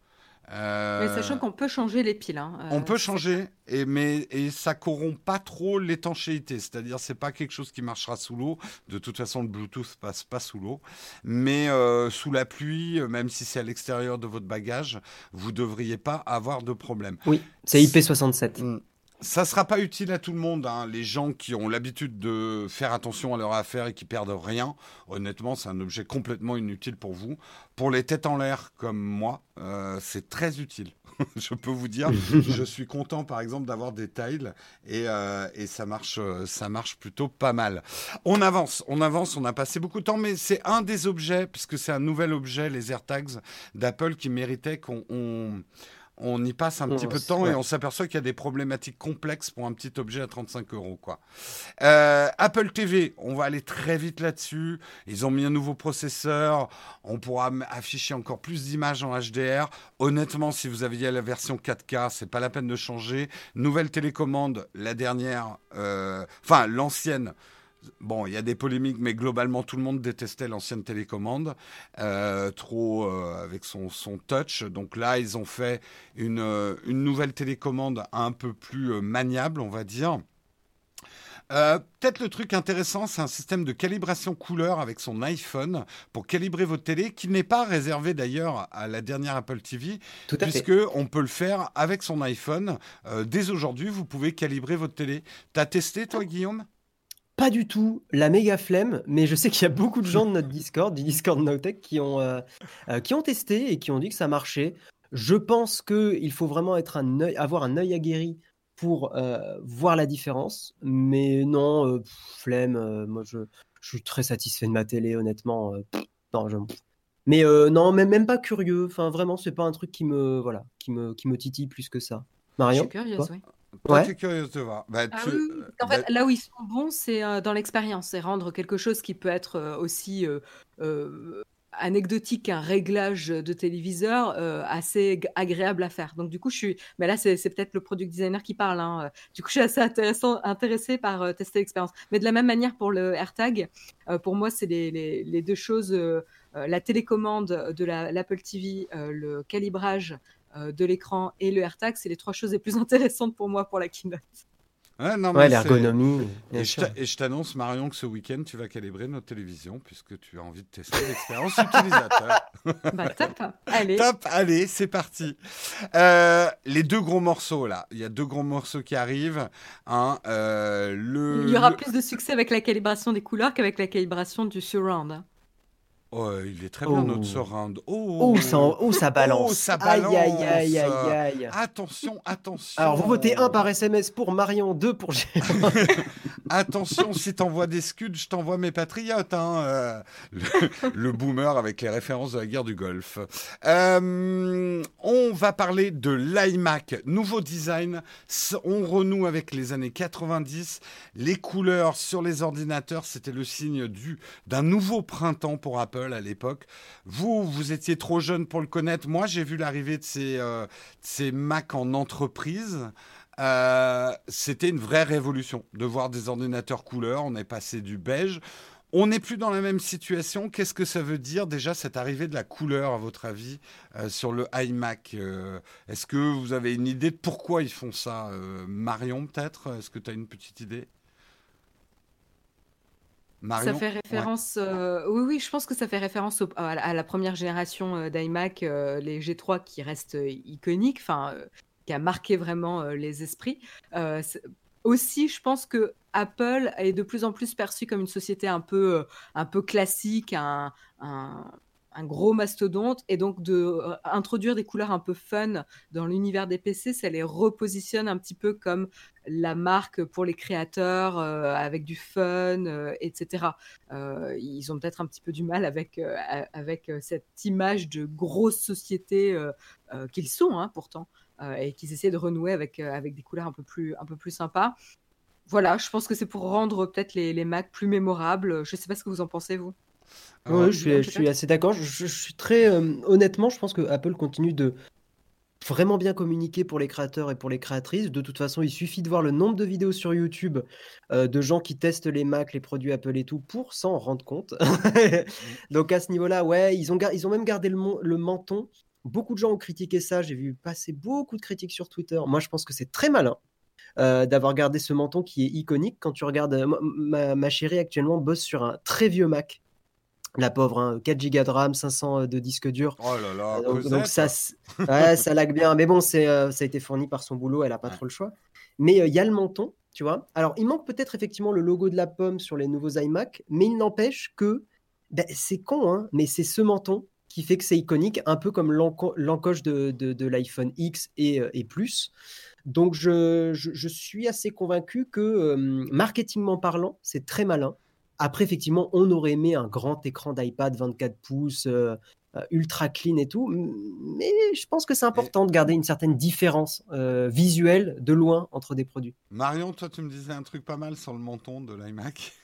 Euh, mais sachant qu'on peut changer les piles. Hein, on peut euh, changer, et, mais et ça corrompt pas trop l'étanchéité. C'est-à-dire, c'est pas quelque chose qui marchera sous l'eau. De toute façon, le Bluetooth passe pas sous l'eau. Mais sous la pluie, même si c'est à l'extérieur de votre bagage, vous devriez pas avoir de problème. Oui, c'est IP67. Ça ne sera pas utile à tout le monde. Hein. Les gens qui ont l'habitude de faire attention à leur affaire et qui perdent rien, honnêtement, c'est un objet complètement inutile pour vous. Pour les têtes en l'air comme moi, euh, c'est très utile. je peux vous dire, je suis content par exemple d'avoir des tiles et, euh, et, ça marche, ça marche plutôt pas mal. On avance, on avance, on a passé beaucoup de temps, mais c'est un des objets, puisque c'est un nouvel objet, les AirTags d'Apple, qui méritait qu'on on y passe un petit peu de temps et on s'aperçoit qu'il y a des problématiques complexes pour un petit objet à 35 euros. Quoi. Euh, Apple TV, on va aller très vite là-dessus. Ils ont mis un nouveau processeur. On pourra afficher encore plus d'images en HDR. Honnêtement, si vous aviez la version 4K, c'est pas la peine de changer. Nouvelle télécommande, la dernière, euh, enfin l'ancienne. Bon, il y a des polémiques, mais globalement, tout le monde détestait l'ancienne télécommande, euh, trop euh, avec son, son, touch. Donc là, ils ont fait une, euh, une nouvelle télécommande un peu plus maniable, on va dire. Peut-être le truc intéressant, c'est un système de calibration couleur avec son iPhone pour calibrer votre télé, qui n'est pas réservé d'ailleurs à la dernière Apple TV, puisque on peut le faire avec son iPhone. dès aujourd'hui, vous pouvez calibrer votre télé. T'as testé toi, Guillaume? Pas du tout la méga flemme, mais je sais qu'il y a beaucoup de gens de notre Discord, du Discord Nowtech, qui ont, euh, euh, qui ont testé et qui ont dit que ça marchait. Je pense qu'il faut vraiment être un avoir un œil aguerri pour euh, voir la différence. Mais non, flemme, moi je, je, suis très satisfait de ma télé, honnêtement. non, je... Mais non, même, même pas curieux. Enfin, vraiment, c'est pas un truc qui me, voilà, qui me, qui me titille plus que ça. Marion Je suis curieuse, oui. Ouais. curieuse de voir. Bah, ah en fait, bah là où ils sont bons, c'est euh, dans l'expérience. C'est rendre quelque chose qui peut être euh, aussi euh, anecdotique qu'un réglage de téléviseur assez agréable à faire. Donc, du coup, je suis. Mais là, c'est peut-être le product designer qui parle. Hein. Du coup, je suis assez intéressant, intéressé par tester l'expérience. Mais de la même manière, pour le AirTag, pour moi, c'est les, les, les, deux choses la télécommande de l'Apple TV, le calibrage de l'écran et le AirTag, c'est les trois choses les plus intéressantes pour moi pour la keynote. Ouais, l'ergonomie. Et, je t'annonce, Marion, que ce week-end, tu vas calibrer notre télévision puisque tu as envie de tester l'expérience utilisateur. bah, top, allez. Top, allez, c'est parti. Euh, les deux gros morceaux, là. Il y a deux gros morceaux qui arrivent. Hein, euh, le, Il y aura plus de succès avec la calibration des couleurs qu'avec la calibration du surround. Hein. Oh, il est très bien notre oh. surround. Oh, oh, ça, oh, ça balance. Oh, ça balance. Aïe, aïe, aïe, aïe, aïe. Attention, attention. Alors, vous votez un par SMS pour Marion, deux pour Gérard. attention, si t'envoies des scuds, je t'envoie mes patriotes. Hein, euh, le, boomer avec les références de la guerre du Golfe. Euh, on va parler de l'iMac. Nouveau design. On renoue avec les années 90. Les couleurs sur les ordinateurs, c'était le signe du d'un nouveau printemps pour Apple à l'époque. Vous, vous étiez trop jeune pour le connaître. Moi, j'ai vu l'arrivée de ces, euh, Mac en entreprise. Euh, c'était une vraie révolution de voir des ordinateurs couleur. On est passé du beige. On n'est plus dans la même situation. Qu'est-ce que ça veut dire déjà cette arrivée de la couleur, à votre avis, euh, sur le iMac Est-ce que vous avez une idée de pourquoi ils font ça Marion, peut-être? Est-ce que tu as une petite idée? Ça fait référence, euh, oui, oui, je pense que ça fait référence à, la première génération euh, d'iMac, euh, les G3 qui restent iconiques, enfin, qui a marqué vraiment les esprits. aussi, je pense que Apple est de plus en plus perçu comme une société un peu, un peu classique, un, un gros mastodonte et donc de euh, introduire des couleurs un peu fun dans l'univers des PC, ça les repositionne un petit peu comme la marque pour les créateurs euh, avec du fun, euh, etc. ils ont peut-être un petit peu du mal avec, avec cette image de grosse société qu'ils sont hein, pourtant et qu'ils essaient de renouer avec, avec des couleurs un peu plus, un peu plus sympas. Voilà, je pense que c'est pour rendre peut-être les, les Macs plus mémorables. Je ne sais pas ce que vous en pensez, vous. Oui, je suis, assez d'accord. Je, suis très euh, honnêtement, je pense que Apple continue de vraiment bien communiquer pour les créateurs et pour les créatrices. De toute façon, il suffit de voir le nombre de vidéos sur YouTube euh, de gens qui testent les Mac, les produits Apple et tout pour s'en rendre compte. Donc à ce niveau-là, ouais, ils ont, ils ont même gardé le, le menton. Beaucoup de gens ont critiqué ça. J'ai vu passer beaucoup de critiques sur Twitter. Moi, je pense que c'est très malin. Euh, d'avoir gardé ce menton qui est iconique. Quand tu regardes, ma, ma, chérie actuellement bosse sur un très vieux Mac la pauvre, 4 hein, Go de RAM, 500 euh, de disque dur. Oh là là, euh, donc, ça, ça lag bien. Mais bon, c'est, euh, ça a été fourni par son boulot, elle n'a pas trop le choix. Mais il y a le menton, tu vois. Alors, il manque peut-être effectivement le logo de la pomme sur les nouveaux iMac, mais il n'empêche que ben, c'est con, hein, mais c'est ce menton qui fait que c'est iconique, un peu comme l'encoche de, de, l'iPhone X et, et, plus. Donc, je, je, suis assez convaincu que, marketingment parlant, c'est très malin. Après, effectivement, on aurait aimé un grand écran d'iPad 24 pouces, euh, euh, ultra clean et tout, mais je pense que c'est important de garder une certaine différence euh, visuelle de loin entre des produits. Marion, toi, tu me disais un truc pas mal sur le menton de l'iMac.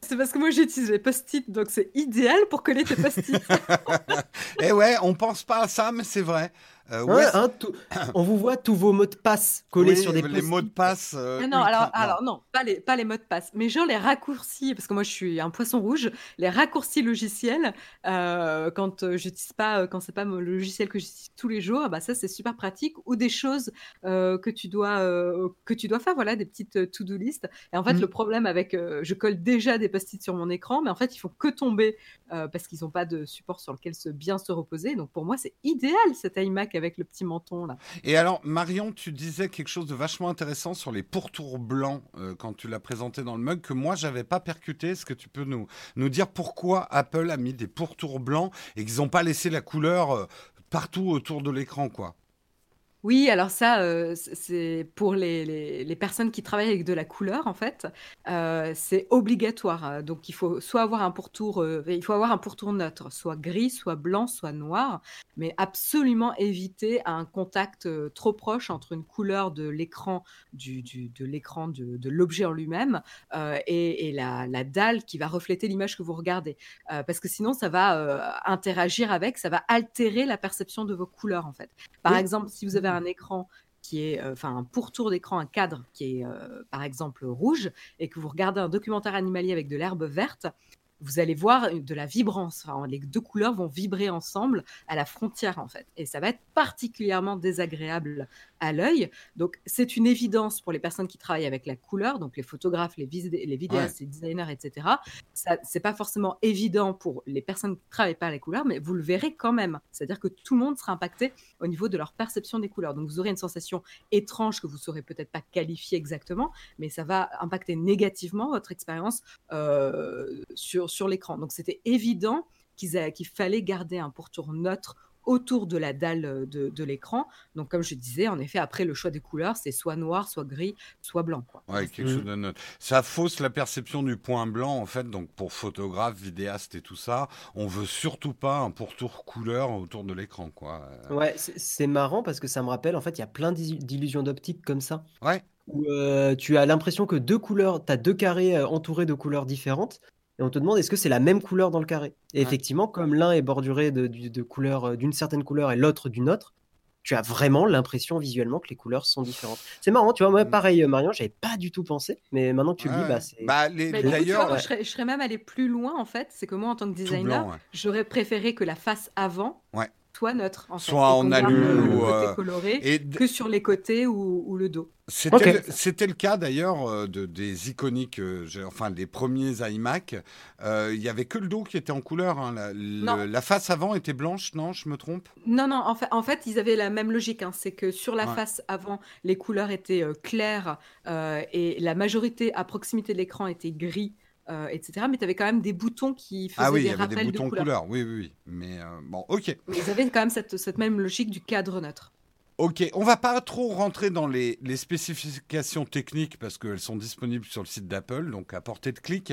C'est parce que moi j'utilise les post-it, donc c'est idéal pour coller tes post-it. Et eh ouais, on pense pas à ça, mais c'est vrai. Euh, hein, on vous voit tous vos mots de passe collés sur des les mots de passe. Euh, non, alors, alors non, pas les, pas les mots de passe, mais genre les raccourcis, parce que moi je suis un poisson rouge, les raccourcis logiciels, euh, quand euh, j'utilise pas, quand c'est pas le logiciel que j'utilise tous les jours, bah ça c'est super pratique, ou des choses que tu dois que tu dois faire, voilà, des petites to-do list. Et en fait, mmh. le problème avec, je colle déjà des post-it sur mon écran, mais en fait, il faut que tomber parce qu'ils n'ont pas de support sur lequel se bien se reposer. Donc pour moi, c'est idéal cet iMac avec le petit menton là. Et alors, Marion, tu disais quelque chose de vachement intéressant sur les pourtours blancs euh, quand tu l'as présenté dans le mug que moi j'avais pas percuté. Est-ce que tu peux nous, nous dire pourquoi Apple a mis des pourtours blancs et qu'ils n'ont pas laissé la couleur euh, partout autour de l'écran, quoi? Oui, alors ça, euh, c'est pour les, les, personnes qui travaillent avec de la couleur, en fait, euh, c'est obligatoire. Hein. Donc, il faut soit avoir un pourtour, euh, il faut avoir un pourtour neutre, soit gris, soit blanc, soit noir, mais absolument éviter un contact trop proche entre une couleur de l'écran, du, du- de l'écran de, de l'objet en lui-même, et, et la, la dalle qui va refléter l'image que vous regardez. parce que sinon, ça va interagir avec, ça va altérer la perception de vos couleurs, en fait. Par exemple, si vous avez un écran qui est, euh, enfin, un pourtour d'écran, un cadre qui est, euh, par exemple, rouge, et que vous regardez un documentaire animalier avec de l'herbe verte, vous allez voir de la vibrance. les deux couleurs vont vibrer ensemble à la frontière, en fait. Et ça va être particulièrement désagréable à l'œil. Donc, c'est une évidence pour les personnes qui travaillent avec la couleur, donc les photographes, les, les vidéastes, les designers, etc. Ça, c'est pas forcément évident pour les personnes qui travaillent pas la couleur, mais vous le verrez quand même. C'est-à-dire que tout le monde sera impacté au niveau de leur perception des couleurs. Donc, vous aurez une sensation étrange que vous saurez peut-être pas qualifier exactement, mais ça va impacter négativement votre expérience euh, sur, sur l'écran. Donc, c'était évident qu'il fallait garder un pourtour neutre autour de la dalle euh, de, l'écran. Donc, comme je disais, en effet, après, le choix des couleurs, c'est soit noir, soit gris, soit blanc. Quoi. Ouais, quelque chose de neutre. Ça fausse la perception du point blanc, en fait. Donc, pour photographe, vidéaste et tout ça, on veut surtout pas un pourtour couleur autour de l'écran, quoi. Ouais, c'est marrant parce que ça me rappelle, en fait, il y a plein d'illusions d'optique comme ça. Ouais. Où euh, tu as l'impression que deux couleurs, tu as deux carrés euh, entourés de couleurs différentes et on te demande est-ce que c'est la même couleur dans le carré? Et effectivement, comme l'un est borduré de, de, couleur euh, d'une certaine couleur et l'autre d'une autre, tu as vraiment l'impression visuellement que les couleurs sont différentes. C'est marrant, tu vois, moi, mm. pareil, euh, Marion, j'avais pas du tout pensé, mais maintenant que tu le dis, bah, c'est. Bah, d'ailleurs, je, serais même allé plus loin, en fait. C'est que moi, en tant que designer, j'aurais préféré que la face avant soit neutre, en fait, soit en alu ou euh, coloré, et que sur les côtés ou, le dos. C'était le, cas d'ailleurs euh, de, des iconiques, euh, enfin des premiers iMac. Il y avait que le dos qui était en couleur. Hein. La, face avant était blanche, non Je me trompe? Non, non. En fait, en fait, ils avaient la même logique. Hein. C'est que sur la face avant, les couleurs étaient claires et la majorité à proximité de l'écran était gris. Etc. Mais tu avais quand même des boutons qui faisaient Ah oui, il des y avait des rappels de boutons couleurs. couleurs. Oui, oui, oui. Mais euh, bon, ok. Mais ils avaient quand même cette, cette même logique du cadre neutre. Ok, on va pas trop rentrer dans les, les spécifications techniques parce qu'elles sont disponibles sur le site d'Apple, donc à portée de clic.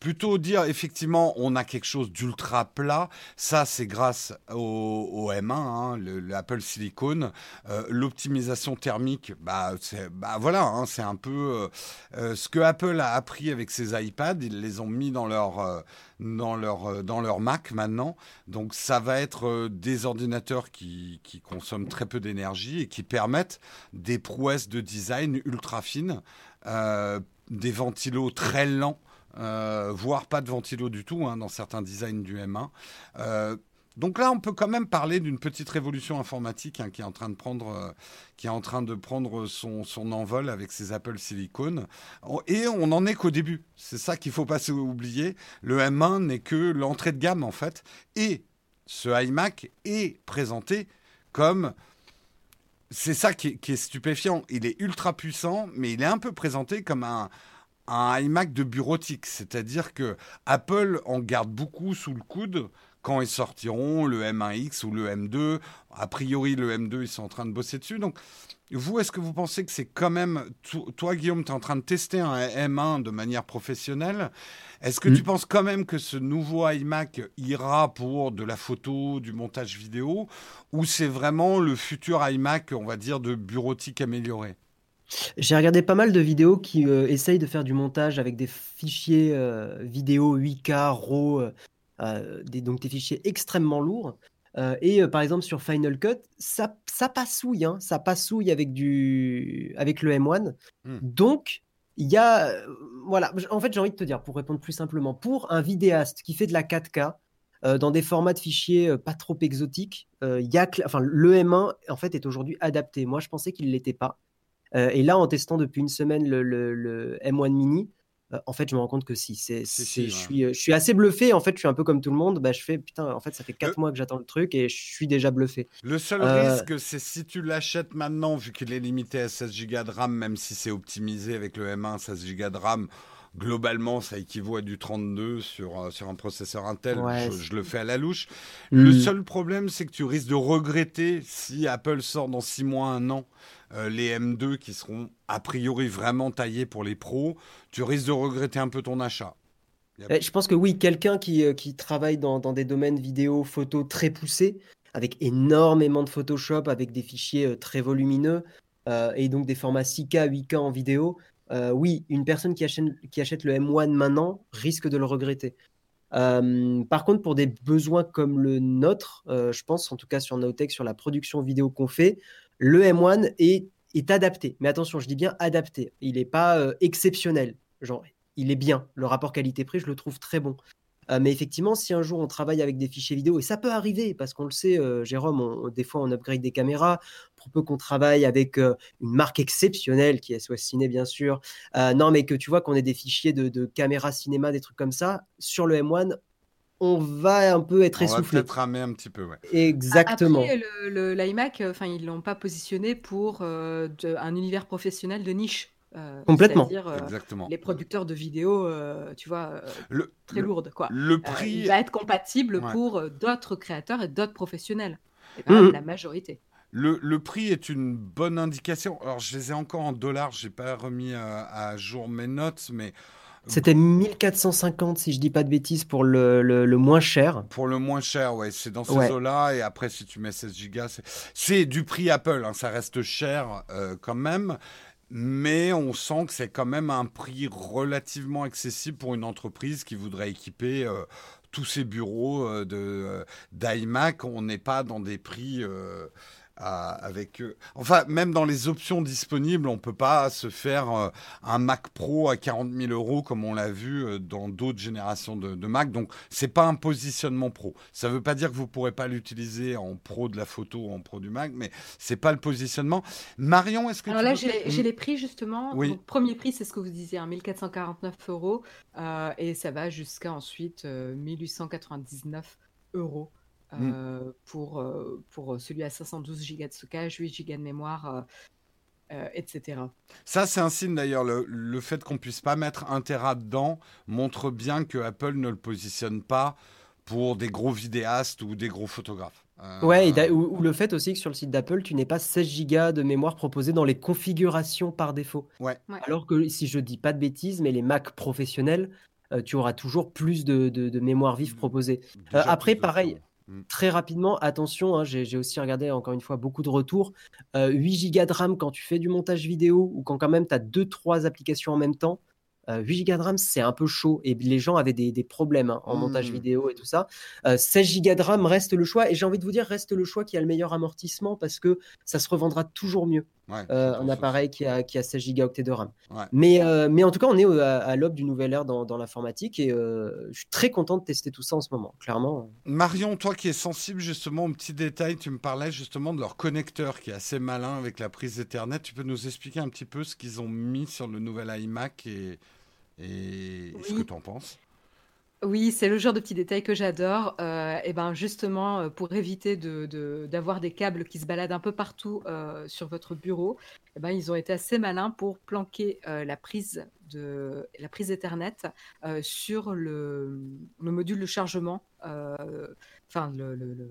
Plutôt dire effectivement on a quelque chose d'ultra plat. Ça c'est grâce au, au M1, hein, le, le Apple Silicon. Euh, L'optimisation thermique, bah, bah voilà, hein, c'est un peu euh, euh, ce que Apple a appris avec ses iPads. Ils les ont mis dans leur euh, dans leur, euh, dans leur Mac maintenant. Donc ça va être euh, des ordinateurs qui, qui consomment très peu d'énergie et qui permettent des prouesses de design ultra fines, euh, des ventilos très lents, voire pas de ventilo du tout hein, dans certains designs du M1. Euh, donc là, on peut quand même parler d'une petite révolution informatique hein, qui est en train de prendre, euh, qui est en train de prendre son, envol avec ses Apple Silicon. Et on n'en est qu'au début. C'est ça qu'il faut pas oublier. Le M1 n'est que l'entrée de gamme en fait. Et ce iMac est présenté comme c'est ça qui est, qui est stupéfiant. Il est ultra puissant, mais il est un peu présenté comme un, un iMac de bureautique. C'est-à-dire que Apple en garde beaucoup sous le coude quand ils sortiront le M1X ou le M2. A priori, le M2, ils sont en train de bosser dessus. Donc, vous, est-ce que vous pensez que c'est quand même... to- Toi, Guillaume, tu es en train de tester un M1 de manière professionnelle. Est-ce que Mm. tu penses quand même que ce nouveau iMac ira pour de la photo, du montage vidéo Ou c'est vraiment le futur iMac, on va dire, de bureautique amélioré J'ai regardé pas mal de vidéos qui euh, essayent de faire du montage avec des fichiers euh, vidéo 8K, RAW, euh, des, donc des fichiers extrêmement lourds. Euh, et euh, par exemple sur Final Cut, ça, ça passouille, hein, ça passouille avec, du, avec le M1. Hmm. Donc, il y a. euh, voilà, en fait, j'ai envie de te dire, pour répondre plus simplement, pour un vidéaste qui fait de la 4K, euh, dans des formats de fichiers euh, pas trop exotiques, euh, il y a, cl- enfin, le M1 en fait est aujourd'hui adapté. Moi, je pensais qu'il l'était pas. Euh, et là, en testant depuis une semaine le, le- le M1 Mini, euh, en fait, je me rends compte que si. C'est, Si, je, suis, euh, je suis assez bluffé. En fait, je suis un peu comme tout le monde. Bah, je fais, putain, en fait, ça fait 4 Le- mois que j'attends le truc et je suis déjà bluffé. Le seul Euh, risque, c'est si tu l'achètes maintenant, vu qu'il est limité à 16 Go de RAM, même si c'est optimisé avec le M1, 16 Go de RAM, globalement, ça équivaut à du 32 sur, euh, sur un processeur Intel. Ouais, je, le fais à la louche. Le Hmm. seul problème, c'est que tu risques de regretter si Apple sort dans 6 mois, 1 an, euh, les M2 qui seront a priori vraiment taillés pour les pros. Tu risques de regretter un peu ton achat. Eh, Je pense que oui, quelqu'un qui, euh, qui travaille dans, des domaines vidéo, photo très poussés, avec énormément de Photoshop, avec des fichiers euh, très volumineux, euh, et donc des formats 6K, 8K en vidéo, euh, oui, une personne qui achète, qui achète le M1 maintenant risque de le regretter. Euh, par contre, pour des besoins comme le nôtre, euh, je pense, en tout cas sur Nowtech, sur la production vidéo qu'on fait, le M1 est, adapté. Mais attention, je dis bien adapté. Il n'est pas euh, exceptionnel. Genre, il est bien. Le rapport qualité-prix, je le trouve très bon. Euh, mais effectivement, si un jour on travaille avec des fichiers vidéo, et ça peut arriver, parce qu'on le sait, euh, Jérôme, on- des fois on upgrade des caméras, pour peu qu'on travaille avec une marque exceptionnelle, qui est SOS Ciné bien sûr, non mais que tu vois qu'on ait des fichiers de, de caméra cinéma, des trucs comme ça, sur le M1, on va un peu être On va essoufflé. peut-être ramer un petit peu, ouais. Exactement. Après, le, le- l'iMac, euh, enfin, ils l'ont pas positionné pour euh, de- un univers professionnel de niche. euh, Complètement. C'est-à-dire euh, les producteurs de vidéos, euh, tu vois, euh, Le, très le, lourdes, quoi. le Euh, prix... il va être compatible Ouais. pour d'autres créateurs et d'autres professionnels. Et pas Mhm. la majorité. Le, le prix est une bonne indication. Alors, je les ai encore en dollars. J'ai pas remis à, à jour mes notes, mais C'était 1450, si je dis pas de bêtises, pour le, le- le moins cher. pour le moins cher, ouais, c'est dans ces Ouais. eaux-là. Et après, si tu mets 16 gigas, c'est- du prix Apple. hein, ça reste cher euh, quand même. Mais on sent que c'est quand même un prix relativement accessible pour une entreprise qui voudrait équiper euh, tous ses bureaux euh, euh, d'iMac. On n'est pas dans des prix à- avec eux. Enfin, même dans les options disponibles, on peut pas se faire euh, un Mac Pro à 40 000 euros comme on l'a vu euh, dans d'autres générations de, de Mac. Donc, c'est pas un positionnement pro. Ça veut pas dire que vous pourrez pas l'utiliser en pro de la photo ou en pro du Mac, mais c'est pas le positionnement. Marion, est-ce que Alors tu là, veux- j'ai les, les prix justement. Oui. Donc, premier prix, c'est ce que vous disiez, hein, 1449 euros. euh, et ça va jusqu'à ensuite euh, 1899 euros Mm. euh, pour, euh, pour celui à 512 Go de stockage, 8 Go de mémoire. euh, etc. Ça, c'est un signe d'ailleurs. Le, le, fait qu'on puisse pas mettre un Tera dedans montre bien que Apple ne le positionne pas pour des gros vidéastes ou des gros photographes. Euh, ouais, ou, le fait aussi que sur le site d'Apple, tu n'es pas 16 Go de mémoire proposée dans les configurations par défaut. Ouais. Alors que si je dis pas de bêtises, mais les Mac professionnels, euh, tu auras toujours plus de, de, mémoire vive proposée. Euh, après, pareil, mm. très rapidement, attention, hein, j'ai aussi regardé encore une fois beaucoup de retours. 8 Go de RAM quand tu fais du montage vidéo ou quand quand même tu as 2-3 applications en même temps, 8 Go de RAM, c'est un peu chaud et les gens avaient des, problèmes hein, en montage mmh. vidéo et tout ça. 16 Go de RAM reste le choix et j'ai envie de vous dire, reste le choix qui a le meilleur amortissement parce que ça se revendra toujours mieux. Un appareil qui a, qui a 16 Go de RAM. Mais, mais en tout cas, on est à, l'aube d'une nouvelle ère dans, l'informatique et je suis très content de tester tout ça en ce moment, clairement. Marion, toi qui es sensible justement aux petits détails, tu me parlais justement de leur connecteur qui est assez malin avec la prise Ethernet. Tu peux nous expliquer un petit peu ce qu'ils ont mis sur le nouvel iMac et, et ce que tu en penses? Oui, c'est le genre de petits détails que j'adore. Euh, et ben justement, euh, pour éviter de, d'avoir des câbles qui se baladent un peu partout euh, sur votre bureau, et ben, ils ont été assez malins pour planquer la prise de la prise Ethernet sur le, le module de chargement, enfin le,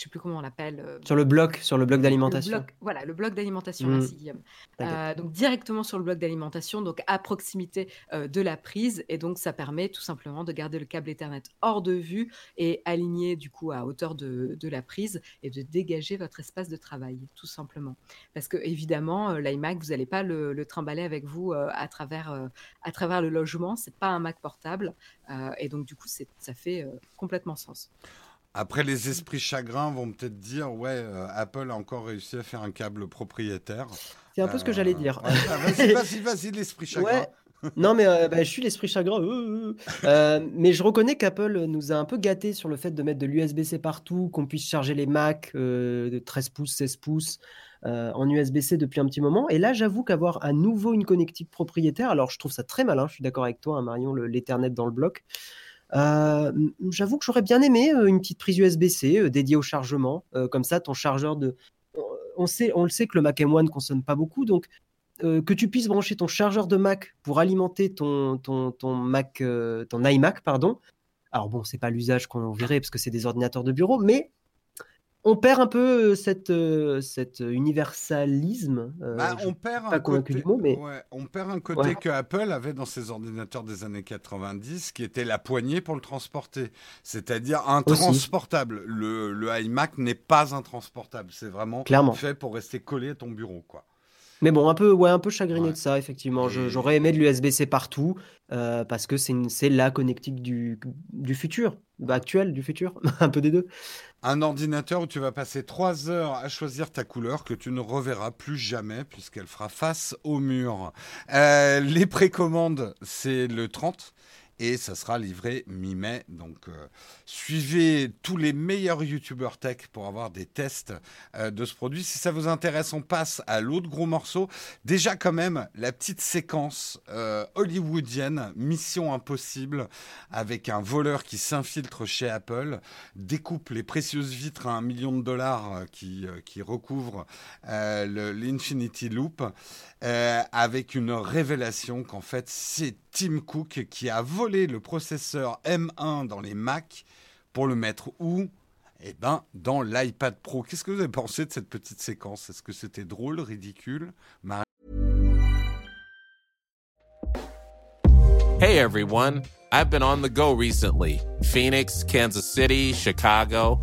je sais plus comment on l'appelle. Euh, sur le bloc, sur le bloc d'alimentation. Voilà, le bloc d'alimentation, mmh. merci Guillaume. Euh, donc directement sur le bloc d'alimentation, donc à proximité euh, de la prise, et donc ça permet tout simplement de garder le câble Ethernet hors de vue et aligné du coup à hauteur de, de la prise et de dégager votre espace de travail, tout simplement. Parce que évidemment, l'iMac, vous n'allez pas le, le, trimballer avec vous à travers à travers le logement, c'est pas un Mac portable, et donc du coup, ça fait complètement sens. Après, les esprits chagrins vont peut-être dire ouais, euh, Apple a encore réussi à faire un câble propriétaire. C'est un peu ce que j'allais dire. Euh, vas-y, vas-y, vas-y, l'esprit chagrin. non, mais euh, bah, je suis l'esprit chagrin. mais je reconnais qu'Apple nous a un peu gâté sur le fait de mettre de l'USB-C partout, qu'on puisse charger les Mac de 13 pouces, 16 pouces en USB-C depuis un petit moment. Et là, j'avoue qu'avoir à nouveau une connectique propriétaire, alors je trouve ça très malin, je suis d'accord avec toi, hein, Marion, l'Ethernet dans le bloc. Euh, j'avoue que j'aurais bien aimé euh, une petite prise USB-C euh, dédiée au chargement. comme ça, ton chargeur de. On, sait, on le sait que le Mac M1 ne consomme pas beaucoup, donc que tu puisses brancher ton chargeur de Mac pour alimenter ton, ton, ton Mac, ton iMac, pardon. Alors bon, c'est pas l'usage qu'on verrait parce que c'est des ordinateurs de bureau, mais on perd un peu cette, cet universalisme. Bah, on perd un côté, mais... on perd un côté que Apple avait dans ses ordinateurs des années 90, qui était la poignée pour le transporter, c'est-à-dire un transportable. Le, le iMac n'est pas un transportable, c'est vraiment Clairement. fait pour rester collé à ton bureau, quoi. Mais bon, un peu, ouais, un peu chagriné de ça, effectivement. J'aurais aimé de l'USB-C partout euh, parce que c'est la connectique du, du futur, bah, actuel, du futur, un peu des deux. Un ordinateur où tu vas passer trois heures à choisir ta couleur que tu ne reverras plus jamais puisqu'elle fera face au mur. Euh, les précommandes, c'est le 30 et ça sera livré mi-mai. Donc euh, suivez tous les meilleurs youtubeurs tech pour avoir des tests euh, de ce produit. Si ça vous intéresse, on passe à l'autre gros morceau. Déjà quand même la petite séquence euh, hollywoodienne, Mission Impossible, avec un voleur qui s'infiltre chez Apple, découpe les précieuses vitres à un million de dollars qui, qui recouvrent l'Infinity Loop, avec une révélation qu'en fait c'est Tim Cook qui a volé le processeur M1 dans les Mac pour le mettre où? Eh ben, dans l'iPad Pro. Qu'est-ce que vous avez pensé de cette petite séquence? Est-ce que c'était drôle, ridicule? Hey everyone, I've been on the go recently. Phoenix, Kansas City, Chicago.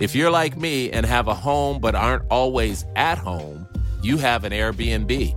If you're like me and have a home but aren't always at home, you have an Airbnb.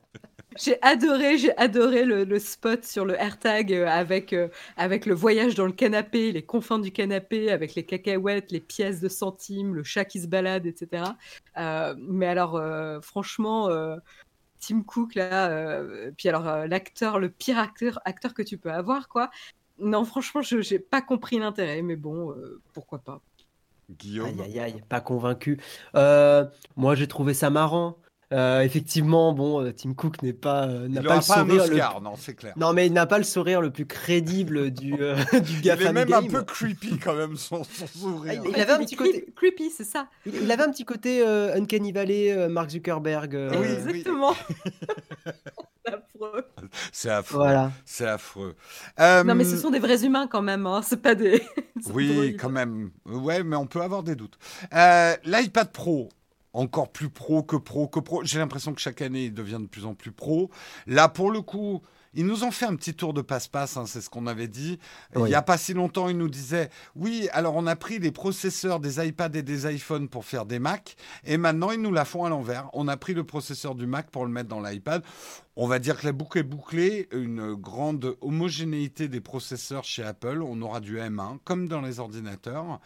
J'ai adoré, j'ai adoré le, spot sur le AirTag euh, avec, euh, avec le voyage dans le canapé, les confins du canapé, avec les cacahuètes, les pièces de centimes, le chat qui se balade, etc. Euh, mais alors, franchement, Tim Cook là, puis alors l'acteur, le pire acteur, acteur que tu peux avoir quoi. Non, franchement, je n'ai pas compris l'intérêt, mais bon, pourquoi pas. Guillaume. Aïe aïe aïe, pas convaincu. moi, j'ai trouvé ça marrant. Euh, effectivement, bon, euh, Tim Cook n'est pas euh, n'a pas le sourire. Oscar, non, c'est clair. Non, mais il n'a pas le sourire le plus crédible du du GAFAM Il est même un peu creepy quand même son, sourire. Ah, il, avait un petit côté creepy, c'est ça. Il, avait un petit côté Uncanny Valley, Mark Zuckerberg. oui, exactement. C'est affreux. Voilà. C'est affreux. Non, mais ce sont des vrais humains quand même. Hein. C'est pas des. oui, quand même. Ouais, mais on peut avoir des doutes. L'iPad Pro encore plus pro que pro que pro. J'ai l'impression que chaque année, il devient de plus en plus pro. Là, pour le coup, ils nous ont fait un petit tour de passe-passe, hein, c'est ce qu'on avait dit. Il n'y a pas si longtemps, ils nous disaient Oui, alors on a pris les processeurs des iPads et des iPhones pour faire des Mac, et maintenant ils nous la font à l'envers. On a pris le processeur du Mac pour le mettre dans l'iPad. On va dire que la boucle est bouclée, une grande homogénéité des processeurs chez Apple. On aura du M1, comme dans les ordinateurs.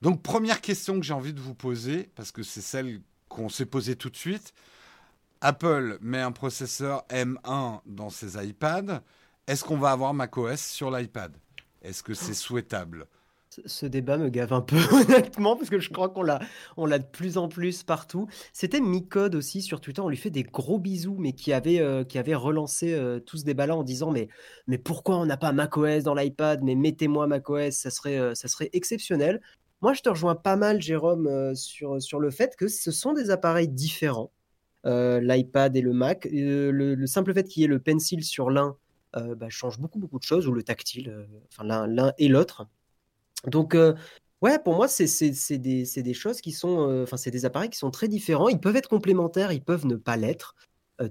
Donc, première question que j'ai envie de vous poser, parce que c'est celle qu'on s'est posé tout de suite. Apple met un processeur M1 dans ses iPads. Est-ce qu'on va avoir macOS sur l'iPad? Est-ce que c'est souhaitable? Ce débat me gave un peu honnêtement parce que je crois qu'on l'a on l'a de plus en plus partout. C'était Micode aussi sur Twitter, on lui fait des gros bisous mais qui avait euh, qui avait relancé euh, tout ce débat là en disant mais mais pourquoi on n'a pas macOS dans l'iPad? Mais mettez-moi macOS, ça serait euh, ça serait exceptionnel. Moi, je te rejoins pas mal, Jérôme, euh, sur, sur le fait que ce sont des appareils différents, euh, l'iPad et le Mac. Euh, le, simple fait qu'il y ait le pencil sur l'un bah, change beaucoup, beaucoup de choses, ou le tactile, enfin l'un et l'autre. Donc, ouais, pour moi, c'est des, des, choses qui sont, enfin, c'est des appareils qui sont très différents. Ils peuvent être complémentaires, ils peuvent ne pas l'être.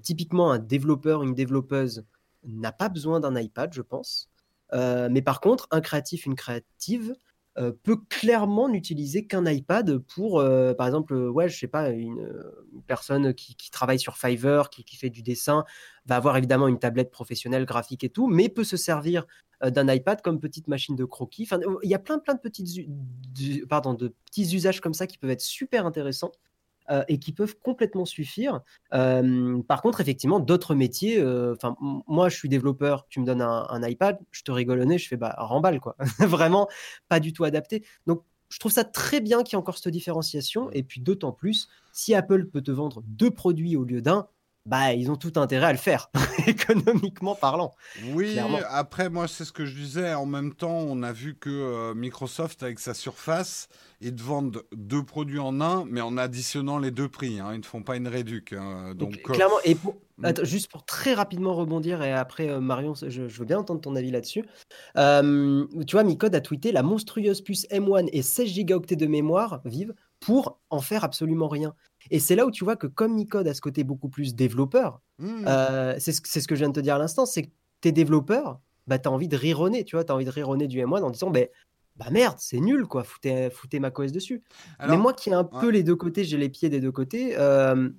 typiquement, un développeur, une développeuse n'a pas besoin d'un iPad, je pense. mais par contre, un créatif, une créative euh, peut clairement n'utiliser qu'un iPad pour, euh, par exemple, euh, ouais, je sais pas, une, personne qui, travaille sur Fiverr, qui, fait du dessin, va avoir évidemment une tablette professionnelle graphique et tout, mais peut se servir d'un iPad comme petite machine de croquis. Enfin, il y a plein, plein de, petites, pardon, de petits usages comme ça qui peuvent être super intéressants. Euh, et qui peuvent complètement suffire. Euh, par contre, effectivement, d'autres métiers, euh, enfin, moi, je suis développeur, tu me donnes un, iPad, je te rigole au nez, je fais bah remballe quoi. Vraiment pas du tout adapté. Donc je trouve ça très bien qu'il y ait encore cette différenciation. Et puis d'autant plus, si Apple peut te vendre deux produits au lieu d'un, bah, ils ont tout intérêt à le faire, économiquement parlant. Oui, après, moi, c'est ce que je disais. En même temps, on a vu que euh, Microsoft, avec sa surface, ils te vendent deux produits en un, mais en additionnant les deux prix. Hein. Ils ne font pas une réduc. Hein. Donc, euh, clairement, et mm. juste pour très rapidement rebondir, et après, euh, Marion, je, veux bien entendre ton avis là-dessus. tu vois, Micode a tweeté la monstrueuse puce M1 et 16 gigaoctets de mémoire vive pour en faire absolument rien. Et c'est là où tu vois que comme Nicode a ce côté beaucoup plus développeur, mmh. euh, c'est ce, que je viens de te dire à l'instant, c'est que tes développeurs, bah, tu as envie de rironner, tu vois, tu as envie de rironner du M1 en disant, bah, bah merde, c'est nul, quoi, foutez, foutez macOS dessus. Mais moi qui ai un peu les deux côtés, j'ai les pieds des deux côtés, euh,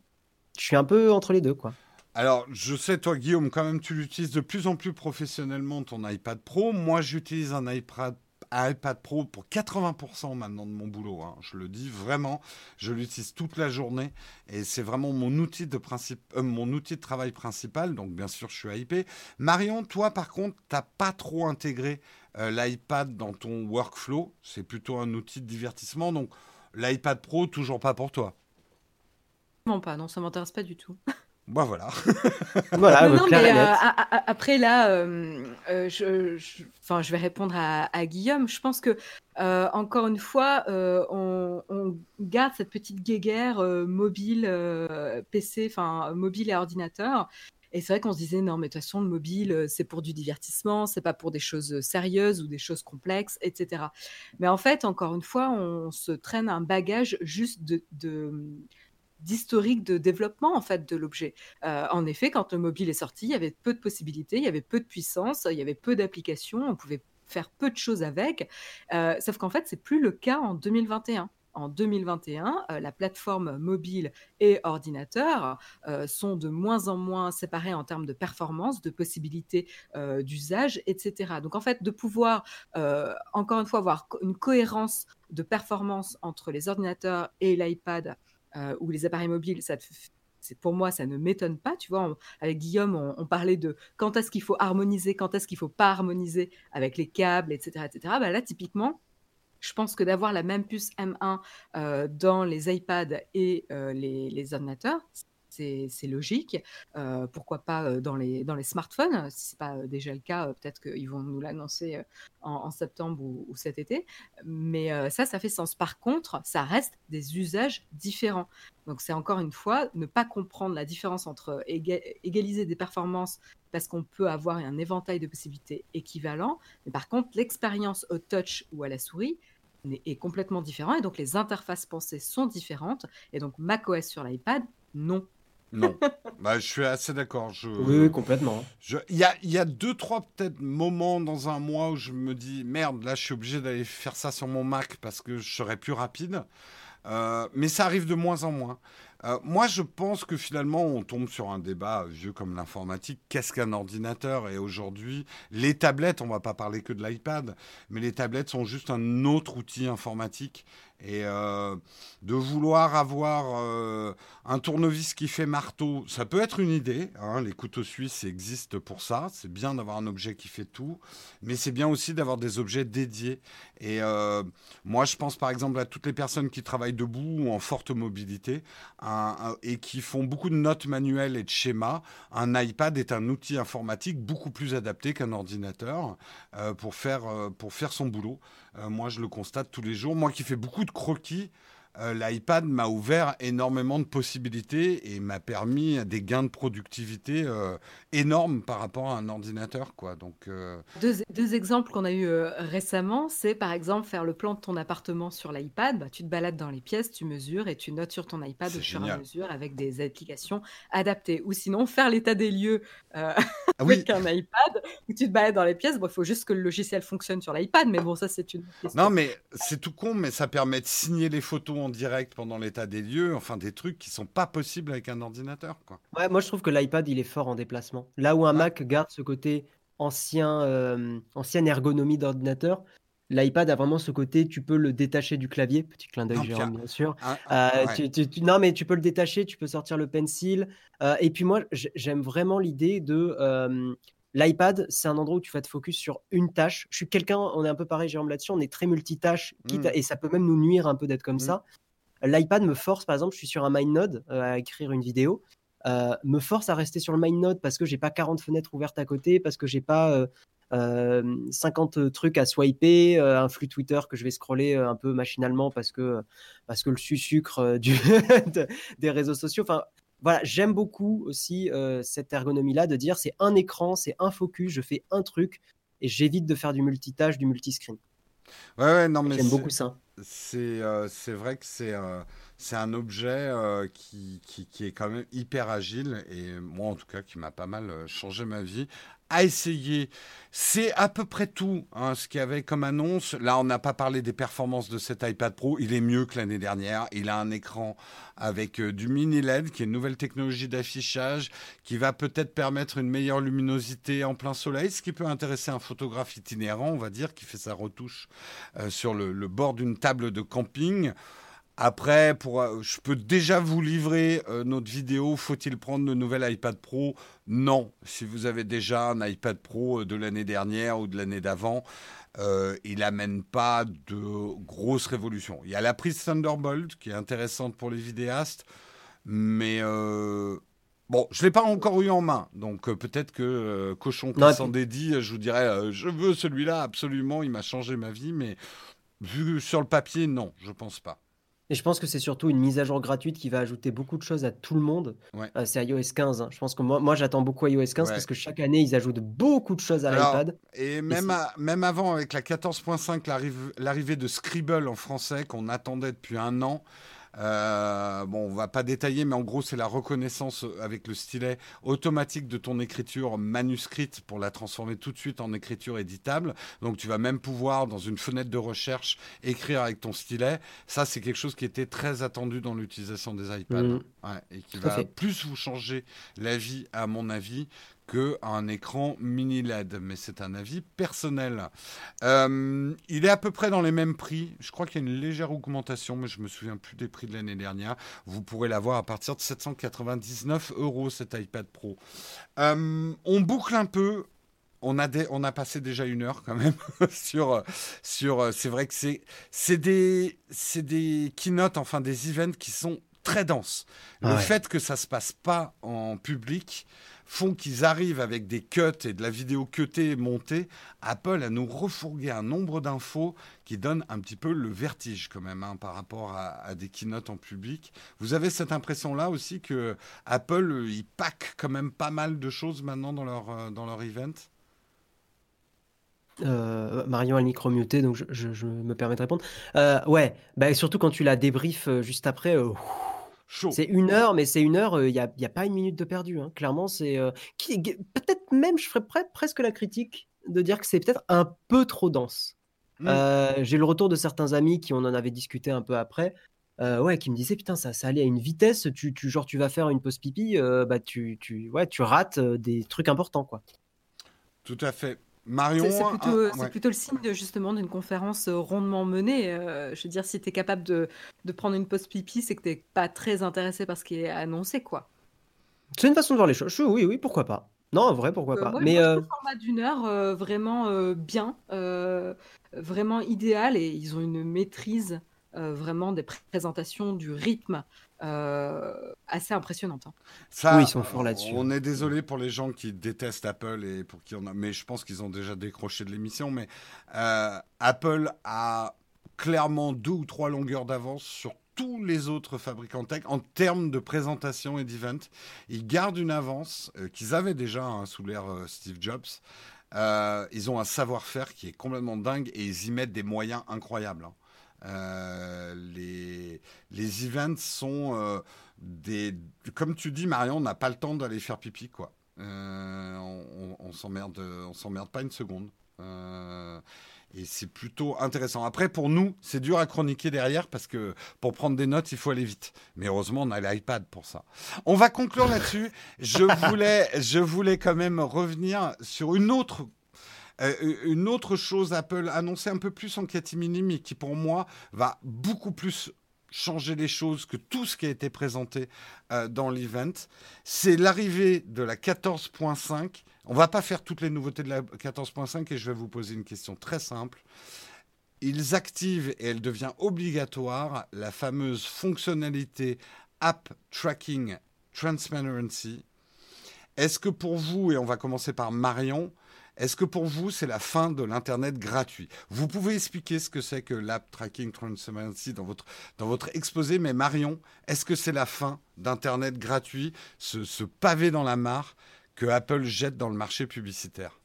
je suis un peu entre les deux, quoi. Alors, je sais, toi, Guillaume, quand même, tu l'utilises de plus en plus professionnellement, ton iPad Pro. Moi, j'utilise un iPad iPad Pro pour 80% maintenant de mon boulot. Hein. Je le dis vraiment, je l'utilise toute la journée et c'est vraiment mon outil de principe, euh, mon outil de travail principal. Donc bien sûr, je suis hypé. Marion, toi par contre, t'as pas trop intégré euh, l'iPad dans ton workflow. C'est plutôt un outil de divertissement. Donc l'iPad Pro, toujours pas pour toi. Non, pas. Non, ça m'intéresse pas du tout. Bah voilà. voilà non, mais, euh, après là, euh, euh, je, je, vais répondre à, Guillaume. Je pense que encore une fois, on, garde cette petite guéguerre mobile, PC, enfin mobile et ordinateur. Et c'est vrai qu'on se disait non, mais de toute façon, le mobile, c'est pour du divertissement, c'est pas pour des choses sérieuses ou des choses complexes, etc. Mais en fait, encore une fois, on se traîne un bagage juste de d'historique de développement en fait de l'objet. Euh, en effet, quand le mobile est sorti, il y avait peu de possibilités, il y avait peu de puissance, il y avait peu d'applications, on pouvait faire peu de choses avec. Euh, sauf qu'en fait, c'est plus le cas en 2021 en 2021, euh, la plateforme mobile et ordinateur sont de moins en moins séparés en termes de performance, de possibilités d'usage, etc. Donc en fait, de pouvoir, encore une fois, avoir une cohérence de performance entre les ordinateurs et l'iPad euh, ou les appareils mobiles, ça c'est pour moi, ça ne m'étonne pas. Tu vois, avec Guillaume, on, parlait de quand est-ce qu'il faut harmoniser, quand est-ce qu'il faut pas harmoniser avec les câbles, etc., etc. Bah là, typiquement, je pense que d'avoir la même puce M1 euh, dans les iPads et euh, les, les, ordinateurs, c'est logique. Euh, pourquoi pas euh, dans les, dans les smartphones Si ce n'est pas euh, déjà le cas, peut-être qu'ils vont nous l'annoncer en, septembre ou, cet été. Mais ça, ça fait sens. Par contre, ça reste des usages différents. Donc c'est encore une fois ne pas comprendre la différence entre égaliser des performances parce qu'on peut avoir un éventail de possibilités équivalents. Mais par contre, l'expérience au touch ou à la souris est complètement différente et donc les interfaces pensées sont différentes et donc macOS sur l'iPad non non, bah, je suis assez d'accord. Je... Oui, complètement. Il y a, y a deux, trois peut-être moments dans un mois où je me dis merde, là je suis obligé d'aller faire ça sur mon Mac parce que je serais plus rapide. Euh, mais ça arrive de moins en moins. Euh, moi, je pense que finalement, on tombe sur un débat vieux comme l'informatique. Qu'est-ce qu'un ordinateur? Et aujourd'hui, les tablettes, on va pas parler que de l'iPad, mais les tablettes sont juste un autre outil informatique. Et euh, de vouloir avoir euh, un tournevis qui fait marteau, ça peut être une idée. Hein. les couteaux suisses existent pour ça. C'est bien d'avoir un objet qui fait tout, mais c'est bien aussi d'avoir des objets dédiés. Et euh, moi, je pense par exemple à toutes les personnes qui travaillent debout ou en forte mobilité et qui font beaucoup de notes manuelles et de schémas. Un iPad est un outil informatique beaucoup plus adapté qu'un ordinateur pour, faire, pour faire son boulot. Moi, je le constate tous les jours. Moi qui fais beaucoup de croquis, euh, l'iPad m'a ouvert énormément de possibilités et m'a permis des gains de productivité euh, énormes par rapport à un ordinateur. Quoi. Donc, euh, deux, exemples qu'on a eu récemment, c'est par exemple faire le plan de ton appartement sur l'iPad. Bah, tu te balades dans les pièces, tu mesures et tu notes sur ton iPad au fur et à mesure avec des applications adaptées. Ou sinon, faire l'état des lieux ah avec un iPad où tu te balades dans les pièces. Il faut juste que le logiciel fonctionne sur l'iPad, mais bon, ça c'est une question. Non, mais c'est tout con, mais ça permet de signer les photos en direct pendant l'état des lieux, enfin des trucs qui sont pas possibles avec un ordinateur. Quoi. Ouais, moi je trouve que l'iPad il est fort en déplacement. Là où un Mac garde ce côté ancien, euh, ancienne ergonomie d'ordinateur, l'iPad a vraiment ce côté, tu peux le détacher du clavier, petit clin d'œil Jérôme bien sûr. Euh, tu, non mais tu peux le détacher, tu peux sortir le pencil. Euh, et puis moi j'aime vraiment l'idée de L'iPad, c'est un endroit où tu vas te focus sur une tâche. Je suis quelqu'un, on est un peu pareil, Jérôme, là-dessus, on est très multitâche, mmh. et ça peut même nous nuire un peu d'être comme mmh. ça. L'iPad me force, par exemple, je suis sur un MindNode euh, à écrire une vidéo, euh, me force à rester sur le MindNode parce que j'ai pas 40 fenêtres ouvertes à côté, parce que j'ai pas 50 euh, trucs à swiper, un flux Twitter que je vais scroller un peu machinalement parce que, parce que le sucre du des réseaux sociaux. Enfin, voilà, j'aime beaucoup aussi cette ergonomie-là de dire c'est un écran, c'est un focus, je fais un truc et j'évite de faire du multitâche, du multiscreen. Ouais, ouais, non, mais j'aime beaucoup ça. C'est c'est vrai que c'est c'est un objet qui, qui, qui, est quand même hyper agile et moi en tout cas qui m'a pas mal changé ma vie à essayer. C'est à peu près tout hein, ce qu'il y avait comme annonce. Là, on n'a pas parlé des performances de cet iPad Pro. Il est mieux que l'année dernière. Il a un écran avec euh, du mini LED, qui est une nouvelle technologie d'affichage, qui va peut-être permettre une meilleure luminosité en plein soleil, ce qui peut intéresser un photographe itinérant, on va dire, qui fait sa retouche euh, sur le, le bord d'une table de camping. Après, pour, euh, je peux déjà vous livrer euh, notre vidéo. Faut-il prendre le nouvel iPad Pro? Non. Si vous avez déjà un iPad Pro euh, de l'année dernière ou de l'année d'avant, il n'amène pas de grosses révolutions. Il y a la prise Thunderbolt qui est intéressante pour les vidéastes, mais Bon, je ne l'ai pas encore eu en main, donc peut-être que Cochon qui s'en dédie, je vous dirais, je veux celui-là absolument, il m'a changé ma vie, mais vu sur le papier, non, je pense pas. Et je pense que c'est surtout une mise à jour gratuite qui va ajouter beaucoup de choses à tout le monde. Euh, c'est iOS 15. Hein. Je pense que moi, moi j'attends beaucoup iOS 15 parce que chaque année, ils ajoutent beaucoup de choses à l'iPad. Et même, même avant, avec la 14.5, l'arrivée de Scribble en français qu'on attendait depuis un an, euh, bon, on va pas détailler, mais en gros, c'est la reconnaissance avec le stylet automatique de ton écriture manuscrite pour la transformer tout de suite en écriture éditable. Donc, tu vas même pouvoir, dans une fenêtre de recherche, écrire avec ton stylet. Ça, c'est quelque chose qui était très attendu dans l'utilisation des iPads. Mmh. et qui va plus vous changer la vie, à mon avis, qu'un écran mini LED, mais c'est un avis personnel. Euh, il est à peu près dans les mêmes prix. Je crois qu'il y a une légère augmentation, mais je me souviens plus des prix de l'année dernière. Vous pourrez l'avoir à partir de 799 euros cet iPad Pro. Euh, on boucle un peu. On a, on a passé déjà une heure quand même sur. sur c'est vrai que c'est, c'est, des, c'est des keynotes, enfin des events qui sont très denses. Le fait que ça se passe pas en public, font qu'ils arrivent avec des cuts et de la vidéo cutée montée, Apple a nous refourgué un nombre d'infos qui donne un petit peu le vertige quand même hein, par rapport à, des keynotes en public. Vous avez cette impression-là aussi que Apple, euh, il pack quand même pas mal de choses maintenant dans leur, euh, dans leur event? Euh, Marion a le micro muté, donc je, me permets de répondre. ouais, bah, surtout quand tu la débrief juste après, c'est une heure, mais c'est une heure, il n'y a, y a pas une minute de perdu. Hein. Clairement, c'est. peut-être même, je ferais presque la critique de dire que c'est peut-être un peu trop dense. Mmh. J'ai le retour de certains amis qui on en avait discuté un peu après. ouais, qui me disaient putain ça, ça allait à une vitesse, tu, tu genre tu vas faire une pause pipi, bah tu, tu, ouais, tu rates des trucs importants quoi. Tout à fait. Marion, c'est plutôt, le signe de, justement d'une conférence euh, rondement menée. Euh, je veux dire, si tu es capable de, prendre une pause pipi, c'est que tu n'es pas très intéressé par ce qui est annoncé, quoi. C'est une façon de voir les choses. Oui, oui, pourquoi pas. Non, en vrai, pourquoi euh, pas. mais le format d'une heure, vraiment bien, vraiment idéal, et ils ont une maîtrise vraiment des présentations, du rythme. Euh, assez impressionnante. Hein. Ça, oui, ils sont forts là-dessus. On est désolé pour les gens qui détestent Apple et pour qui on a, mais je pense qu'ils ont déjà décroché de l'émission. Mais euh, Apple a clairement deux ou trois longueurs d'avance sur tous les autres fabricants tech en termes de présentation et d'event. Ils gardent une avance euh, qu'ils avaient déjà hein, sous l'ère Steve Jobs. ils ont un savoir-faire qui est complètement dingue et ils y mettent des moyens incroyables. Hein. Euh, les, les events sont euh, des. Comme tu dis, Marion, on n'a pas le temps d'aller faire pipi, quoi. Euh, on, on s'emmerde, on s'emmerde pas une seconde. et c'est plutôt intéressant. Après, pour nous, c'est dur à chroniquer derrière parce que pour prendre des notes, il faut aller vite. Mais heureusement, on a l'iPad pour ça. On va conclure là-dessus. Je voulais, je voulais quand même revenir sur une autre euh, une autre chose, Apple annoncée un peu plus en catimini, mais qui pour moi va beaucoup plus changer les choses que tout ce qui a été présenté euh, dans l'event, c'est l'arrivée de la 14.5. On va pas faire toutes les nouveautés de la 14.5 et je vais vous poser une question très simple. Ils activent et elle devient obligatoire la fameuse fonctionnalité App Tracking Transparency. Est-ce que pour vous, et on va commencer par Marion, est-ce que pour vous, c'est la fin de l'Internet gratuit? Vous pouvez expliquer ce que c'est que l'App Tracking Transparency dans votre, dans votre exposé, mais Marion, est-ce que c'est la fin d'Internet gratuit, ce, pavé dans la mare que Apple jette dans le marché publicitaire?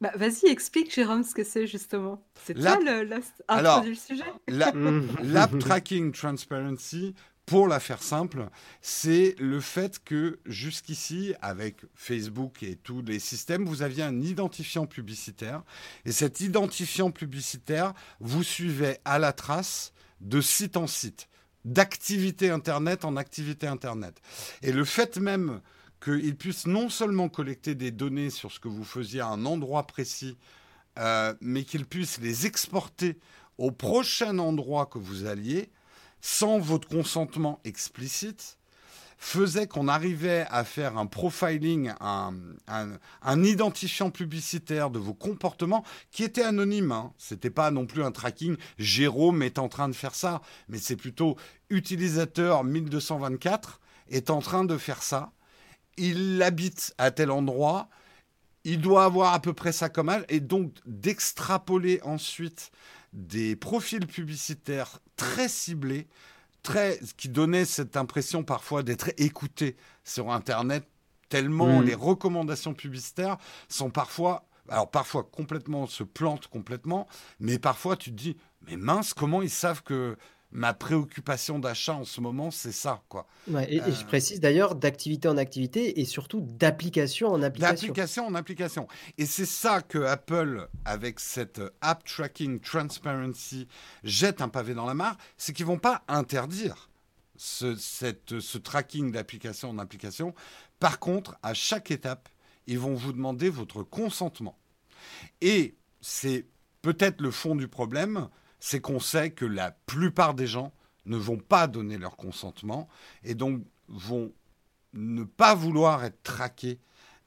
Bah, Vas-y, explique, Jérôme, ce que c'est justement. C'est toi le, le, sujet? L'App Tracking Transparency, pour la faire simple, c'est le fait que jusqu'ici, avec Facebook et tous les systèmes, vous aviez un identifiant publicitaire. Et cet identifiant publicitaire vous suivait à la trace de site en site, d'activité Internet en activité Internet. Et le fait même qu'il puisse non seulement collecter des données sur ce que vous faisiez à un endroit précis, euh, mais qu'il puisse les exporter au prochain endroit que vous alliez, sans votre consentement explicite, faisait qu'on arrivait à faire un profiling, un, identifiant publicitaire de vos comportements qui était anonyme. Hein. Ce n'était pas non plus un tracking. Jérôme est en train de faire ça, mais c'est plutôt utilisateur 1224 est en train de faire ça. Il habite à tel endroit. Il doit avoir à peu près ça comme âge. Et donc d'extrapoler ensuite des profils publicitaires très ciblés, très, qui donnaient cette impression parfois d'être écoutés sur Internet, tellement les recommandations publicitaires sont parfois alors parfois complètement se plantent complètement, mais parfois tu te dis mais mince comment ils savent que ma préoccupation d'achat en ce moment, c'est ça, quoi. et, je euh, précise d'ailleurs d'activité en activité et surtout d'application en application. D'application en application. Et c'est ça que Apple, avec cette App Tracking Transparency, jette un pavé dans la mare, c'est qu'ils vont pas interdire ce, cette, ce tracking d'application en application. Par contre, à chaque étape, ils vont vous demander votre consentement. Et c'est peut-être le fond du problème, c'est qu'on sait que la plupart des gens ne vont pas donner leur consentement et donc vont ne pas vouloir être traqués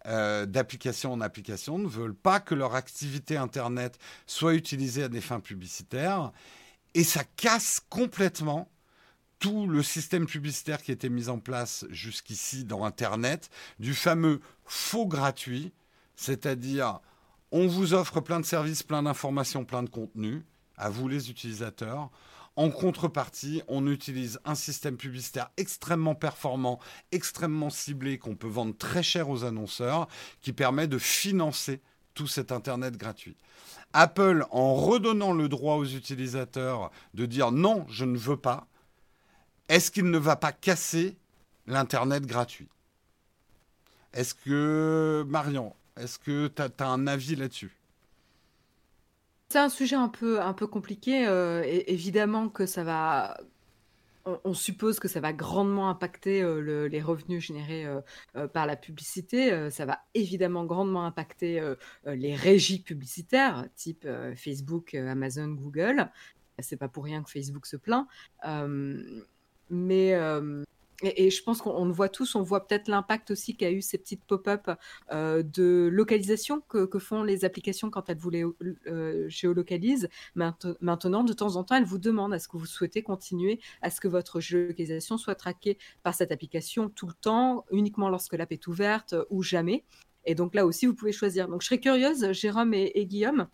euh, d'application en application, ne veulent pas que leur activité Internet soit utilisée à des fins publicitaires. Et ça casse complètement tout le système publicitaire qui était mis en place jusqu'ici dans Internet, du fameux faux gratuit, c'est-à-dire on vous offre plein de services, plein d'informations, plein de contenus, à vous les utilisateurs. En contrepartie, on utilise un système publicitaire extrêmement performant, extrêmement ciblé, qu'on peut vendre très cher aux annonceurs, qui permet de financer tout cet Internet gratuit. Apple, en redonnant le droit aux utilisateurs de dire non, je ne veux pas, est-ce qu'il ne va pas casser l'Internet gratuit? Est-ce que, Marion, est-ce que tu as, un avis là-dessus? C'est un sujet un peu, un peu compliqué. Euh, évidemment que ça va. On, suppose que ça va grandement impacter euh, les revenus générés euh, par la publicité. ça va évidemment grandement impacter les régies publicitaires, type Facebook, Amazon, Google. C'est pas pour rien que Facebook se plaint. mais et, je pense qu'on le voit tous, on voit peut-être l'impact aussi qu'a eu ces petites pop-up euh, de localisation que, font les applications quand elles vous les euh, géolocalisent. Maintenant, de temps en temps, elles vous demandent est-ce que vous souhaitez continuer à ce que votre géolocalisation soit traquée par cette application tout le temps, uniquement lorsque l'app est ouverte ou jamais? Et donc là aussi, vous pouvez choisir. Donc je serais curieuse, Jérôme et Guillaume,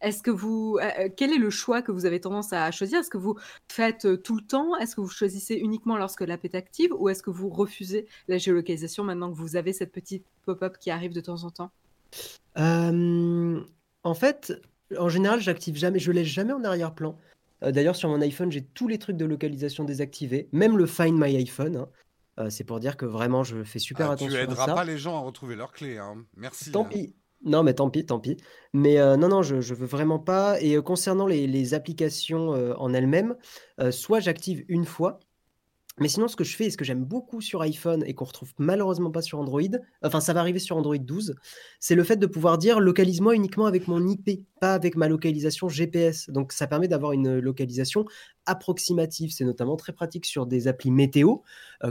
est-ce que vous, euh, euh, quel est le choix que vous avez tendance à choisir? Est-ce que vous faites euh, tout le temps? Est-ce que vous choisissez uniquement lorsque l'app est active ou est-ce que vous refusez la géolocalisation maintenant que vous avez cette petite pop-up qui arrive de temps en temps? En fait, en général, j'active jamais, je laisse jamais en arrière-plan. D'ailleurs, sur mon iPhone, j'ai tous les trucs de localisation désactivés, même le Find My iPhone. Hein. c'est pour dire que vraiment, je fais super attention ah, à ça. Tu aideras pas les gens à retrouver leurs clés. Hein. Merci. Tant pis. Non, mais tant pis, tant pis. Mais euh, non, non, je, je veux vraiment pas. Et euh, concernant les, applications euh, en elles-mêmes, soit j'active une fois, mais sinon, ce que je fais et ce que j'aime beaucoup sur iPhone et qu'on retrouve malheureusement pas sur Android, enfin ça va arriver sur Android 12, c'est le fait de pouvoir dire localise-moi uniquement avec mon IP, pas avec ma localisation GPS. Donc ça permet d'avoir une localisation approximative. C'est notamment très pratique sur des applis météo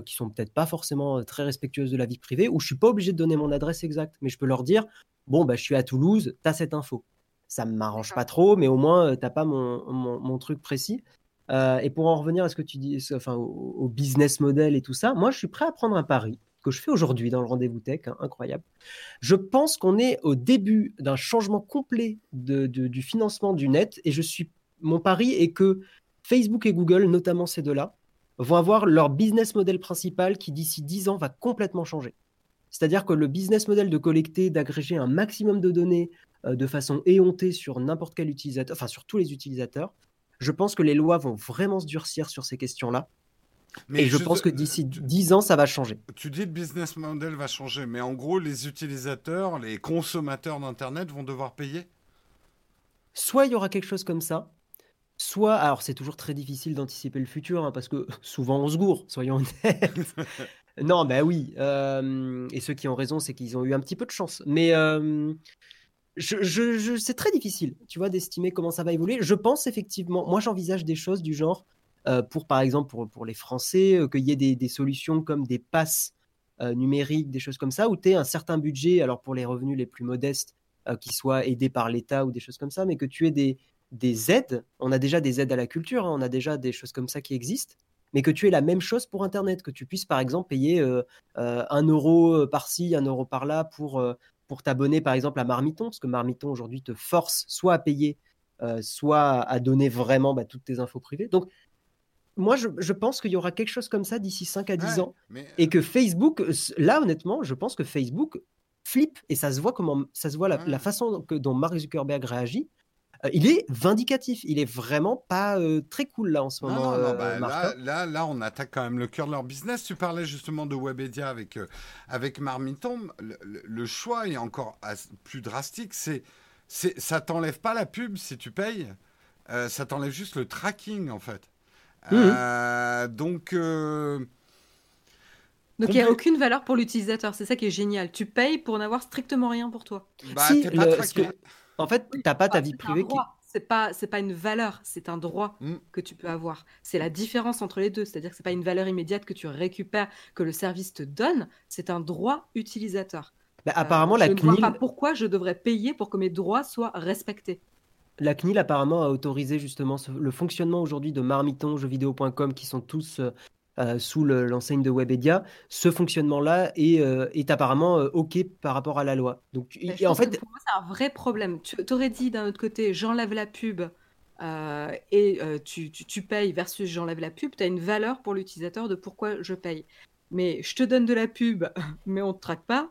qui sont peut-être pas forcément très respectueuses de la vie privée, où je suis pas obligé de donner mon adresse exacte, mais je peux leur dire bon, bah, je suis à Toulouse, tu as cette info. Ça ne m'arrange pas trop, mais au moins, euh, tu n'as pas mon, mon, truc précis. Euh, et pour en revenir à ce que tu dis, enfin, au, business model et tout ça, moi, je suis prêt à prendre un pari que je fais aujourd'hui dans le rendez-vous tech, hein, incroyable. Je pense qu'on est au début d'un changement complet de, du financement du net, et je suis, mon pari est que Facebook et Google, notamment ces deux-là, vont avoir leur business model principal qui d'ici 10 ans va complètement changer. C'est-à-dire que le business model de collecter, d'agréger un maximum de données euh, de façon éhontée sur n'importe quel utilisateur, enfin sur tous les utilisateurs, je pense que les lois vont vraiment se durcir sur ces questions-là. Mais et je pense que d'ici 10 ans, ça va changer. Tu dis le business model va changer, mais en gros, les utilisateurs, les consommateurs d'Internet vont devoir payer? Soit il y aura quelque chose comme ça, soit, alors c'est toujours très difficile d'anticiper le futur, hein, parce que souvent on se gourre, soyons honnêtes. Non, bah oui. et ceux qui ont raison, c'est qu'ils ont eu un petit peu de chance. Mais je, c'est très difficile, tu vois, d'estimer comment ça va évoluer. Je pense effectivement, moi j'envisage des choses du genre, pour par exemple pour, les Français, qu'il y ait des, solutions comme des passes numériques, des choses comme ça, où tu aies un certain budget, alors pour les revenus les plus modestes, qui soient aidés par l'État ou des choses comme ça, mais que tu aies des, des aides. On a déjà des aides à la culture, hein, on a déjà des choses comme ça qui existent mais que tu aies la même chose pour Internet, que tu puisses par exemple payer euh, euh, un euro euh, par-ci, un euro par-là pour, pour t'abonner par exemple à Marmiton, parce que Marmiton aujourd'hui te force soit à payer, soit à donner vraiment bah, toutes tes infos privées. Donc, moi, je, je pense qu'il y aura quelque chose comme ça d'ici 5 à 10 ans. Et que Facebook, là, honnêtement, je pense que Facebook flippe et ça se voit comment ça se voit la, la façon que, dont Mark Zuckerberg réagit il est vindicatif. Il est vraiment pas euh, très cool là en ce moment. Non, non, bah, là, là, là, on attaque quand même le cœur de leur business. Tu parlais justement de Webedia avec, euh, avec Marmiton. Le, choix est encore plus drastique. C'est, c'est, ça t'enlève pas la pub si tu payes. ça t'enlève juste le tracking en fait. Mmh donc Donc il n'y a aucune valeur pour l'utilisateur, c'est ça qui est génial. Tu payes pour n'avoir strictement rien pour toi. Bah, si, pas que... En fait, tu n'as pas ta vie privée. Qui... C'est pas, c'est pas une valeur, c'est un droit mm. que tu peux avoir. C'est la différence entre les deux. C'est-à-dire que c'est pas une valeur immédiate que tu récupères, que le service te donne. C'est un droit utilisateur. Bah, apparemment, euh, la je CNIL... ne vois pas pourquoi je devrais payer pour que mes droits soient respectés. La CNIL apparemment a autorisé justement le fonctionnement aujourd'hui de Marmiton, jeuxvideo.com qui sont tous euh, euh, sous l'enseigne de Webedia, ce fonctionnement-là est, euh, est, apparemment euh, OK par rapport à la loi. Donc, en fait, pour moi, c'est un vrai problème. Tu aurais dit d'un autre côté, j'enlève la pub et tu, tu, tu, payes versus j'enlève la pub, tu as une valeur pour l'utilisateur de pourquoi je paye. Mais je te donne de la pub, mais on ne te traque pas.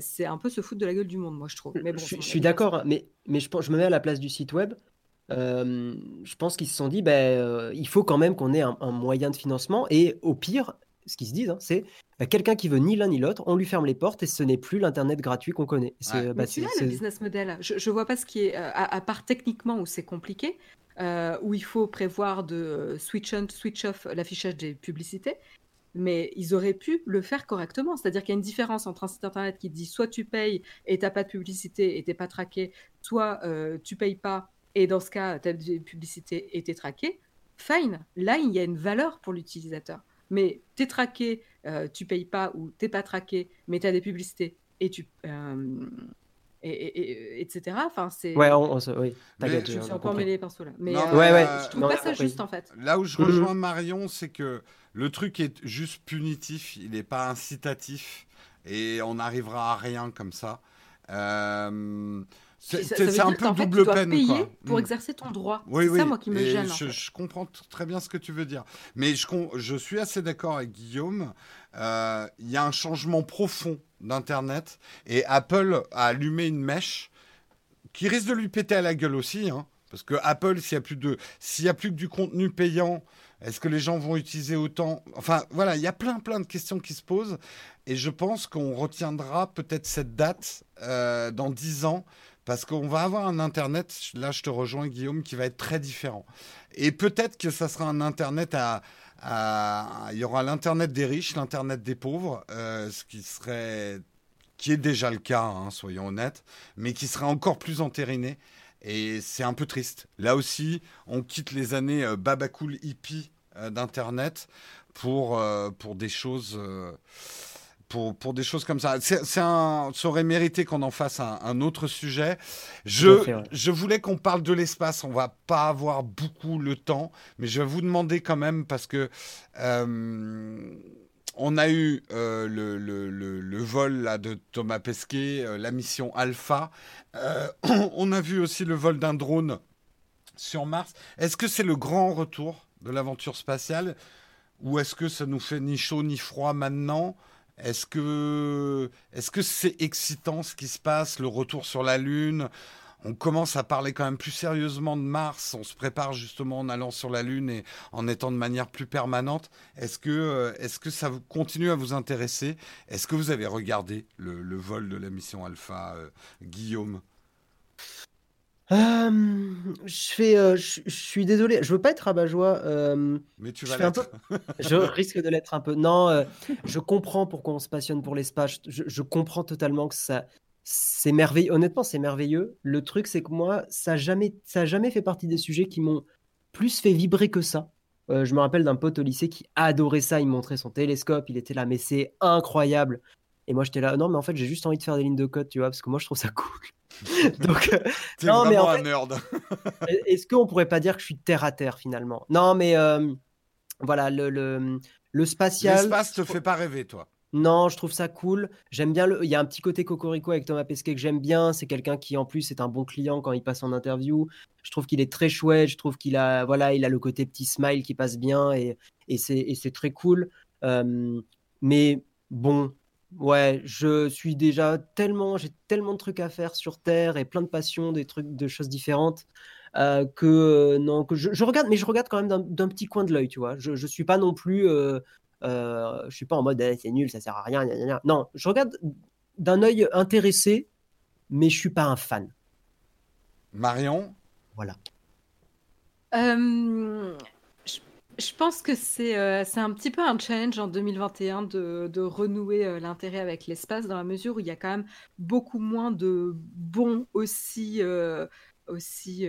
c'est un peu se foutre de la gueule du monde, moi, je trouve. Mais bon, je, je suis d'accord, mais, mais je, je me mets à la place du site web. Euh, je pense qu'ils se sont dit, ben, euh, il faut quand même qu'on ait un, moyen de financement. Et au pire, ce qu'ils se disent, hein, c'est bah, quelqu'un qui veut ni l'un ni l'autre, on lui ferme les portes et ce n'est plus l'internet gratuit qu'on connaît. C'est bah, le business model. Je, ne vois pas ce qui est, euh, à, part techniquement où c'est compliqué, où il faut prévoir de switch on, switch off l'affichage des publicités. Mais ils auraient pu le faire correctement. C'est-à-dire qu'il y a une différence entre un site internet qui dit soit tu payes et tu n'as pas de publicité et tu n'es pas traqué, soit tu payes pas et dans ce cas, ta publicité était traquée, fine. Là, il y a une valeur pour l'utilisateur. Mais tu es traqué, euh, tu payes pas ou t'es pas traqué, mais tu as des publicités et tu. Euh, et, etc. Enfin, c'est. Ouais, on, oui. je suis encore mêlé les pinceaux là. Mais euh, ouais, ouais. je trouve pas ça juste en fait. Là où je rejoins Marion, c'est que le truc est juste punitif, il n'est pas incitatif et on n'arrivera à rien comme ça. Euh, c'est un peu double peine. Tu dois payer pour hmm. exercer ton droit. c'est ça, moi, qui me gêne. Je, comprends très bien ce que tu veux dire. Mais je, je suis assez d'accord avec Guillaume. Euh, il y a un changement profond d'Internet. Et Apple a allumé une mèche qui risque de lui péter à la gueule aussi. Hein, parce que Apple, s'il n'y a, plus de, s'il y a plus que du contenu payant, est-ce que les gens vont utiliser autant? Enfin, voilà, il y a plein, plein de questions qui se posent. Et je pense qu'on retiendra peut-être cette date euh, dans dix ans parce qu'on va avoir un Internet, là je te rejoins Guillaume, qui va être très différent. Et peut-être que ça sera un Internet à... il y aura l'Internet des riches, l'Internet des pauvres, euh, ce qui serait... qui est déjà le cas, hein, soyons honnêtes, mais qui sera encore plus entériné. Et c'est un peu triste. Là aussi, on quitte les années euh, babacool hippie euh, d'Internet pour, pour des choses pour, des choses comme ça. C'est un, ça aurait mérité qu'on en fasse un, autre sujet. Je, je voulais qu'on parle de l'espace. On va pas avoir beaucoup le temps, mais je vais vous demander quand même parce que euh, on a eu euh, le, le, le, vol là, de Thomas Pesquet, euh, la mission Alpha. on a vu aussi le vol d'un drone sur Mars. Est-ce que c'est le grand retour de l'aventure spatiale ou est-ce que ça nous fait ni chaud ni froid maintenant? Est-ce que est-ce que c'est excitant ce qui se passe, le retour sur la Lune? On commence à parler quand même plus sérieusement de Mars. On se prépare justement en allant sur la Lune et en étant de manière plus permanente. Est-ce que, euh, est-ce que ça continue à vous intéresser? Est-ce que vous avez regardé le, vol de la mission Alpha, euh, Guillaume? Euh, je fais, euh, je, suis désolé, je veux pas être rabat-joie. Euh, Mais tu vas l'être. je risque de l'être un peu. Non, je comprends pourquoi on se passionne pour l'espace. Je, comprends totalement que ça, c'est merveilleux. Honnêtement, c'est merveilleux. Le truc, c'est que moi, ça a jamais, ça a jamais fait partie des sujets qui m'ont plus fait vibrer que ça. je me rappelle d'un pote au lycée qui adorait ça. Il montrait son télescope, il était là, mais c'est incroyable. Et moi, j'étais là, non, mais en fait, j'ai juste envie de faire des lignes de code, tu vois, parce que moi, je trouve ça cool. Donc, euh, non, mais en un nerd. Est-ce qu'on pourrait pas dire que je suis terre à terre finalement? Non, mais euh, voilà, le, le, le spatial. L'espace te fait pas rêver, toi non, je trouve ça cool. J'aime bien. Le... Il y a un petit côté cocorico avec Thomas Pesquet que j'aime bien. C'est quelqu'un qui, en plus, est un bon client quand il passe en interview. Je trouve qu'il est très chouette. Je trouve qu'il a, voilà, il a le côté petit smile qui passe bien et, et c'est très cool. Euh, mais bon, Ouais, je suis déjà tellement, j'ai tellement de trucs à faire sur Terre et plein de passions, des trucs, de choses différentes. Euh, que euh, non, que je, regarde, mais je regarde quand même d'un petit coin de l'œil, tu vois. Je, je suis pas non plus, euh, je suis pas en mode eh, c'est nul, ça sert à rien. Non, je regarde d'un œil intéressé, mais je suis pas un fan. Marion? Voilà. Je pense que c'est euh, c'est un petit peu un challenge en 2021 de, de renouer euh, l'intérêt avec l'espace dans la mesure où il y a quand même beaucoup moins de bons aussi, euh, aussi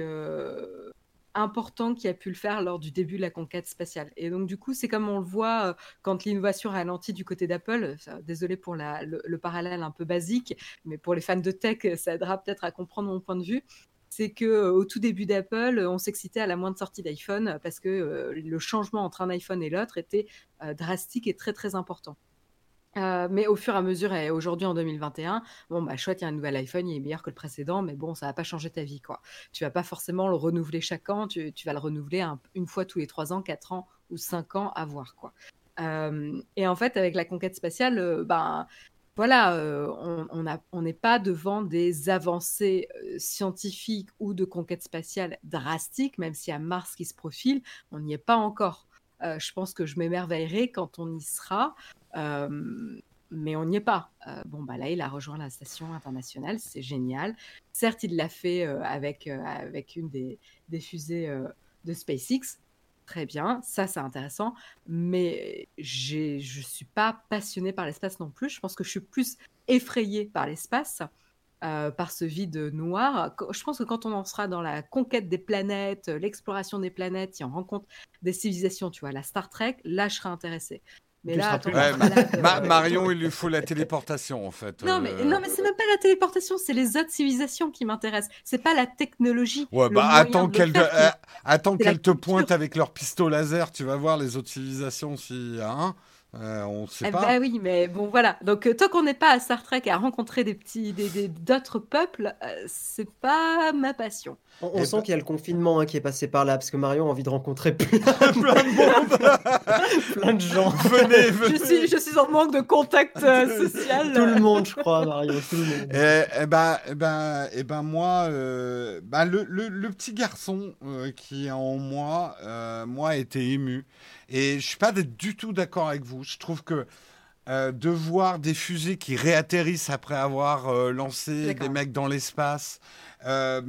important qui a pu le faire lors du début de la conquête spatiale. Et donc, du coup, c'est comme on le voit quand l'innovation ralentit du côté d'Apple. Désolé pour le, parallèle un peu basique, mais pour les fans de tech, ça aidera peut-être à comprendre mon point de vue c'est que euh, au tout début d'Apple, on s'excitait à la moindre sortie d'iPhone parce que euh, le changement entre un iPhone et l'autre était euh, drastique et très très important. mais au fur et à mesure, et aujourd'hui en 2021, bon bah chouette, il y a un nouvel iPhone, il est meilleur que le précédent, mais bon, ça va pas changer ta vie quoi. Tu vas pas forcément le renouveler chaque an, tu, vas le renouveler une fois tous les 3 ans, 4 ans ou 5 ans à voir quoi. et en fait, avec la conquête spatiale, ben voilà, euh, on n'est pas devant des avancées euh, scientifiques ou de conquête spatiale drastiques, même s'il y a Mars qui se profile, on n'y est pas encore. Euh, je pense que je m'émerveillerai quand on y sera, mais on n'y est pas. bon, bah là, il a rejoint la station internationale, c'est génial. Certes, il l'a fait avec, avec une des, des fusées de SpaceX, très bien, ça c'est intéressant, mais je ne suis pas passionnée par l'espace non plus. Je pense que je suis plus effrayée par l'espace, euh, par ce vide noir. Je pense que quand on en sera dans la conquête des planètes, l'exploration des planètes, si on rencontre des civilisations, tu vois, la Star Trek, là je serai intéressée. Mais là, Marion, il lui faut la téléportation en fait. Non, mais, euh. non, mais c'est même pas la téléportation, c'est les autres civilisations qui m'intéressent. C'est pas la technologie. Ouais, bah attends qu'elle attends qu'elle te pointe avec leur pistolet laser, tu vas voir les autres civilisations si. Hein euh, on sait eh pas. Bah oui, mais bon, voilà. Donc, euh, tant qu'on n'est pas à Star Trek et à rencontrer des petits, d'autres des, peuples, euh, c'est pas ma passion. On, eh sent ben qu'il y a le confinement hein, qui est passé par là, parce que Marion a envie de rencontrer plein, plein de monde, plein de gens. Venez, venez. Je suis, je suis en manque de contact social. tout le monde, je crois, Marion, tout le monde. Et, eh, ben, ben, ben, moi, ben, le, le, le, petit garçon qui est en moi, moi, a été ému. Et je suis pas du tout d'accord avec vous. Je trouve que euh, de voir des fusées qui réatterrissent après avoir euh, lancé des mecs dans l'espace, euh,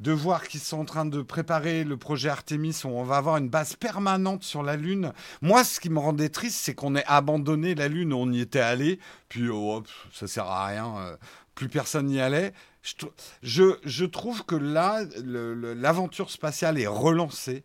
de voir qu'ils sont en train de préparer le projet Artemis où on va avoir une base permanente sur la Lune. Moi, ce qui me rendait triste, c'est qu'on ait abandonné la Lune, on y était allé, puis oh, ça sert à rien, plus personne n'y allait. Je, je, trouve que là, l'aventure spatiale est relancée.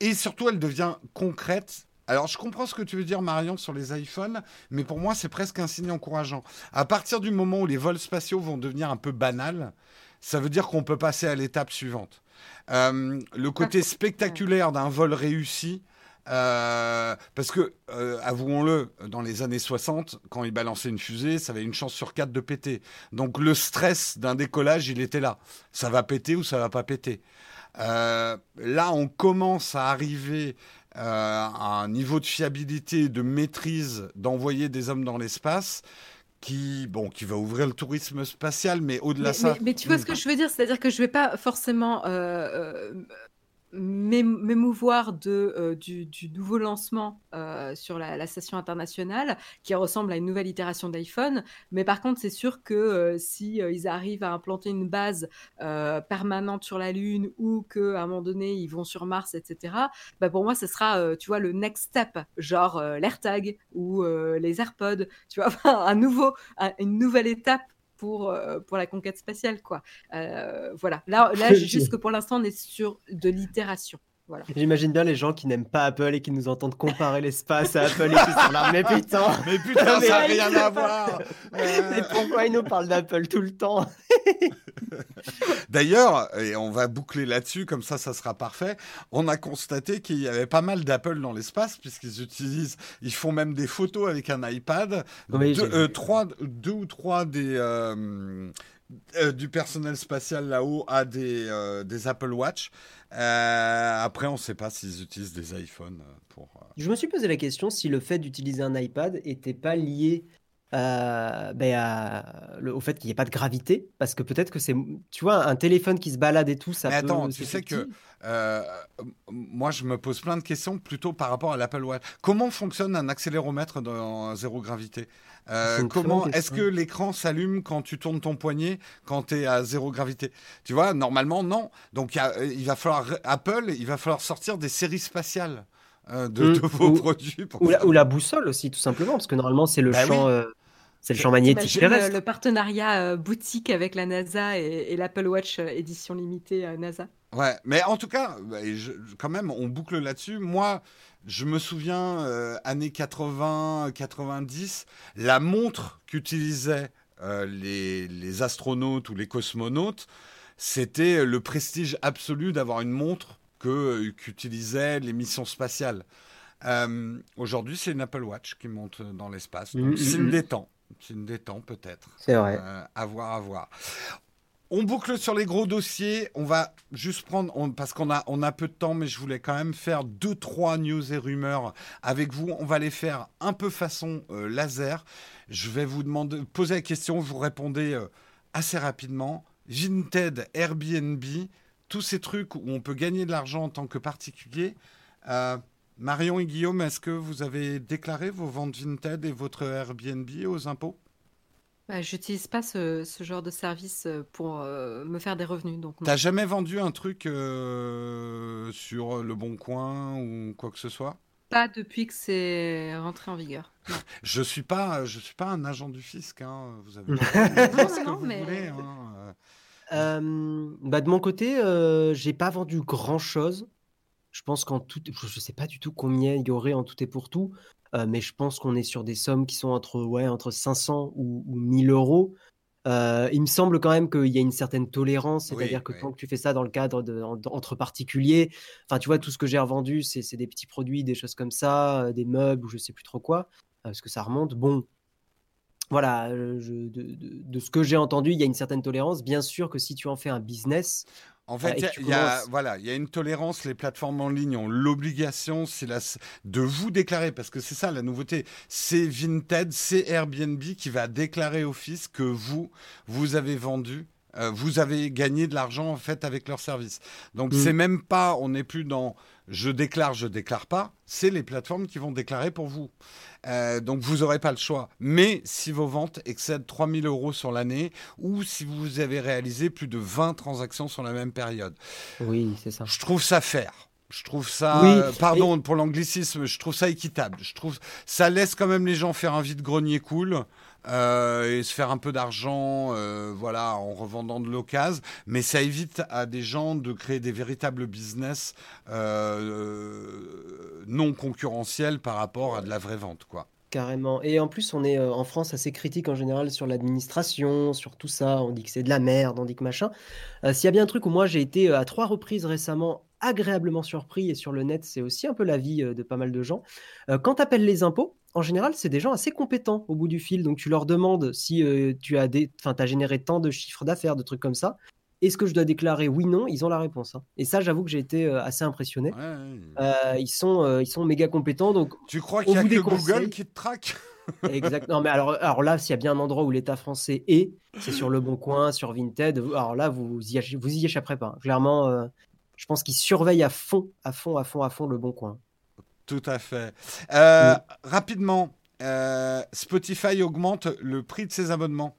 Et surtout, elle devient concrète alors, je comprends ce que tu veux dire, Marion, sur les iPhones, mais pour moi, c'est presque un signe encourageant. À partir du moment où les vols spatiaux vont devenir un peu banals, ça veut dire qu'on peut passer à l'étape suivante. Euh, le côté spectaculaire d'un vol réussi, euh, parce que, euh, avouons-le, dans les années 60, quand ils balançaient une fusée, ça avait une chance sur quatre de péter. Donc le stress d'un décollage, il était là. Ça va péter ou ça va pas péter. là, on commence à arriver un niveau de fiabilité, de maîtrise d'envoyer des hommes dans l'espace qui, bon, qui va ouvrir le tourisme spatial, mais au-delà de ça. Mais, tu vois ce que je veux dire, c'est-à-dire que je ne vais pas forcément euh, euh, m'émouvoir euh, du, nouveau lancement euh, sur la, station internationale qui ressemble à une nouvelle itération d'iPhone. Mais par contre, c'est sûr que euh, si ils arrivent à implanter une base permanente sur la Lune ou qu'à un moment donné, ils vont sur Mars, etc., bah pour moi, ce sera, tu vois, le next step, genre l'AirTag ou les AirPods, tu vois, un nouveau, une nouvelle étape pour, euh, pour la conquête spatiale. Quoi. Euh, voilà. Là, là juste que pour l'instant, on est sur de l'itération. J'imagine bien les gens qui n'aiment pas Apple et qui nous entendent comparer l'espace à Apple et qui sont là, mais putain. Mais putain, ça n'a rien à voir. Mais pourquoi ils nous parlent d'Apple tout le temps D'ailleurs, et on va boucler là-dessus, comme ça, ça sera parfait, on a constaté qu'il y avait pas mal d'Apple dans l'espace, puisqu'ils utilisent, ils font même des photos avec un iPad. deux, euh, trois, deux ou trois des... Euh, euh, du personnel spatial là-haut a des, des Apple Watch. Euh, après, on ne sait pas s'ils utilisent des iPhones euh, pour. Euh, Je me suis posé la question si le fait d'utiliser un iPad n'était pas lié ben au fait qu'il n'y ait pas de gravité, parce que peut-être que c'est, tu vois, un téléphone qui se balade et tout, ça Mais attends, tu sais que moi, je me pose plein de questions plutôt par rapport à l'Apple Watch. Comment fonctionne un accéléromètre dans zéro gravité? Euh, comment est-ce que l'écran s'allume quand tu tournes ton poignet quand tu es à zéro gravité? Tu vois, normalement non. Donc il va falloir Apple, il va falloir sortir des séries spatiales. euh, de, Mm. vos Ou- produits. Ou la, ça. ou la boussole aussi, tout simplement, parce que normalement, c'est le Bah champ, oui. euh, c'est le champ magnétique T'imagines le, terrestre. le partenariat euh, boutique avec la NASA et, et l'Apple Watch euh, édition limitée euh, NASA. Ouais, mais en tout cas, bah, je- quand même, on boucle là-dessus. Moi, je me souviens, euh, années 80, 90, la montre qu'utilisaient euh, les, les astronautes ou les cosmonautes, c'était le prestige absolu d'avoir une montre que euh, qu'utilisaient les missions spatiales. Euh, Aujourd'hui, c'est une Apple Watch qui monte dans l'espace. Donc, Mhm, signe mhm. des temps. Signe des temps, peut-être. C'est vrai. Euh, à voir, à voir. On boucle sur les gros dossiers. On va juste prendre, on- parce qu'on a, on a peu de temps, mais je voulais quand même faire deux, trois news et rumeurs avec vous. On va les faire un peu façon euh, laser. Je vais vous demander, poser la question, vous répondez euh, assez rapidement. Vinted, Airbnb, tous ces trucs où on peut gagner de l'argent en tant que particulier. Euh, Marion et Guillaume, est-ce que vous avez déclaré vos ventes Vinted et votre Airbnb aux impôts? Bah, J'utilise pas ce, ce genre de service euh, pour euh, me faire des revenus. Donc non. T'as jamais vendu un truc euh, sur Le Bon Coin ou quoi que ce soit? Pas depuis que c'est rentré en vigueur. Non. Je suis pas, je suis pas un agent du fisc. Hein. Vous avez Non, ce que non, vous mais- voulez. hein. Euh, bah de mon côté, euh, j'ai pas vendu grand-chose. Je pense qu'en tout, je je sais pas du tout combien il y aurait en tout et pour tout, euh, mais je pense qu'on est sur des sommes qui sont entre, ouais, entre 500 ou, ou 1000 euros. Euh, il me semble quand même qu'il y a une certaine tolérance, Oui, c'est-à-dire que oui. tant que tu fais ça dans le cadre de, en- entre particuliers, enfin tu vois, tout ce que j'ai revendu, c'est des petits produits, des choses comme ça, euh, des meubles ou je sais plus trop quoi, parce que ça remonte. Bon, voilà, je- de, de- de ce que j'ai entendu, il y a une certaine tolérance. Bien sûr que si tu en fais un business, En fait, et il y a- voilà, il y a une tolérance. Les plateformes en ligne ont l'obligation, de vous déclarer, parce que c'est ça la nouveauté. C'est Vinted, c'est Airbnb qui va déclarer au fisc que vous, vous avez vendu. euh, vous avez gagné de l'argent en fait avec leur service. Donc Mm. c'est même pas, on n'est plus dans je déclare, je déclare pas. C'est les plateformes qui vont déclarer pour vous. Euh, donc vous n'aurez pas le choix. Mais si vos ventes excèdent 3000 euros sur l'année ou si vous avez réalisé plus de 20 transactions sur la même période, oui, c'est ça. je trouve ça fair. Je trouve ça, Oui, euh, pardon pour l'anglicisme, je trouve ça équitable. Je trouve ça laisse quand même les gens faire un vide grenier cool euh, et se faire un peu d'argent, euh, voilà, en revendant de l'occasion. Mais ça évite à des gens de créer des véritables business euh, non concurrentiels par rapport à de la vraie vente, quoi. Carrément. Et en plus, on est en France assez critique en général sur l'administration, sur tout ça. On dit que c'est de la merde, on dit que machin. S'il y a bien un truc où moi j'ai été à trois reprises récemment agréablement surpris, et sur le net, c'est aussi un peu la vie euh, de pas mal de gens. Euh, quand tu appelles les impôts, en général, c'est des gens assez compétents au bout du fil. Donc tu leur demandes si euh, tu as, des... enfin, as généré tant de chiffres d'affaires, de trucs comme ça. Est-ce que je dois déclarer oui, non? Ils ont la réponse. hein. Et ça, j'avoue que j'ai été euh, assez impressionné. Ouais, ouais. Euh, ils, sont, euh, ils sont méga compétents. Donc Tu crois qu'il y a que. Google qui te traque? Exact. Non, mais alors, alors là, s'il y a bien un endroit où l'État français est, c'est sur le Bon Coin, sur Vinted. Alors là, vous y, vous y échapperez pas. Clairement, je pense qu'ils surveillent à fond, à fond, à fond, à fond le Bon Coin. Tout à fait. Euh, Mm. Rapidement, euh, Spotify augmente le prix de ses abonnements.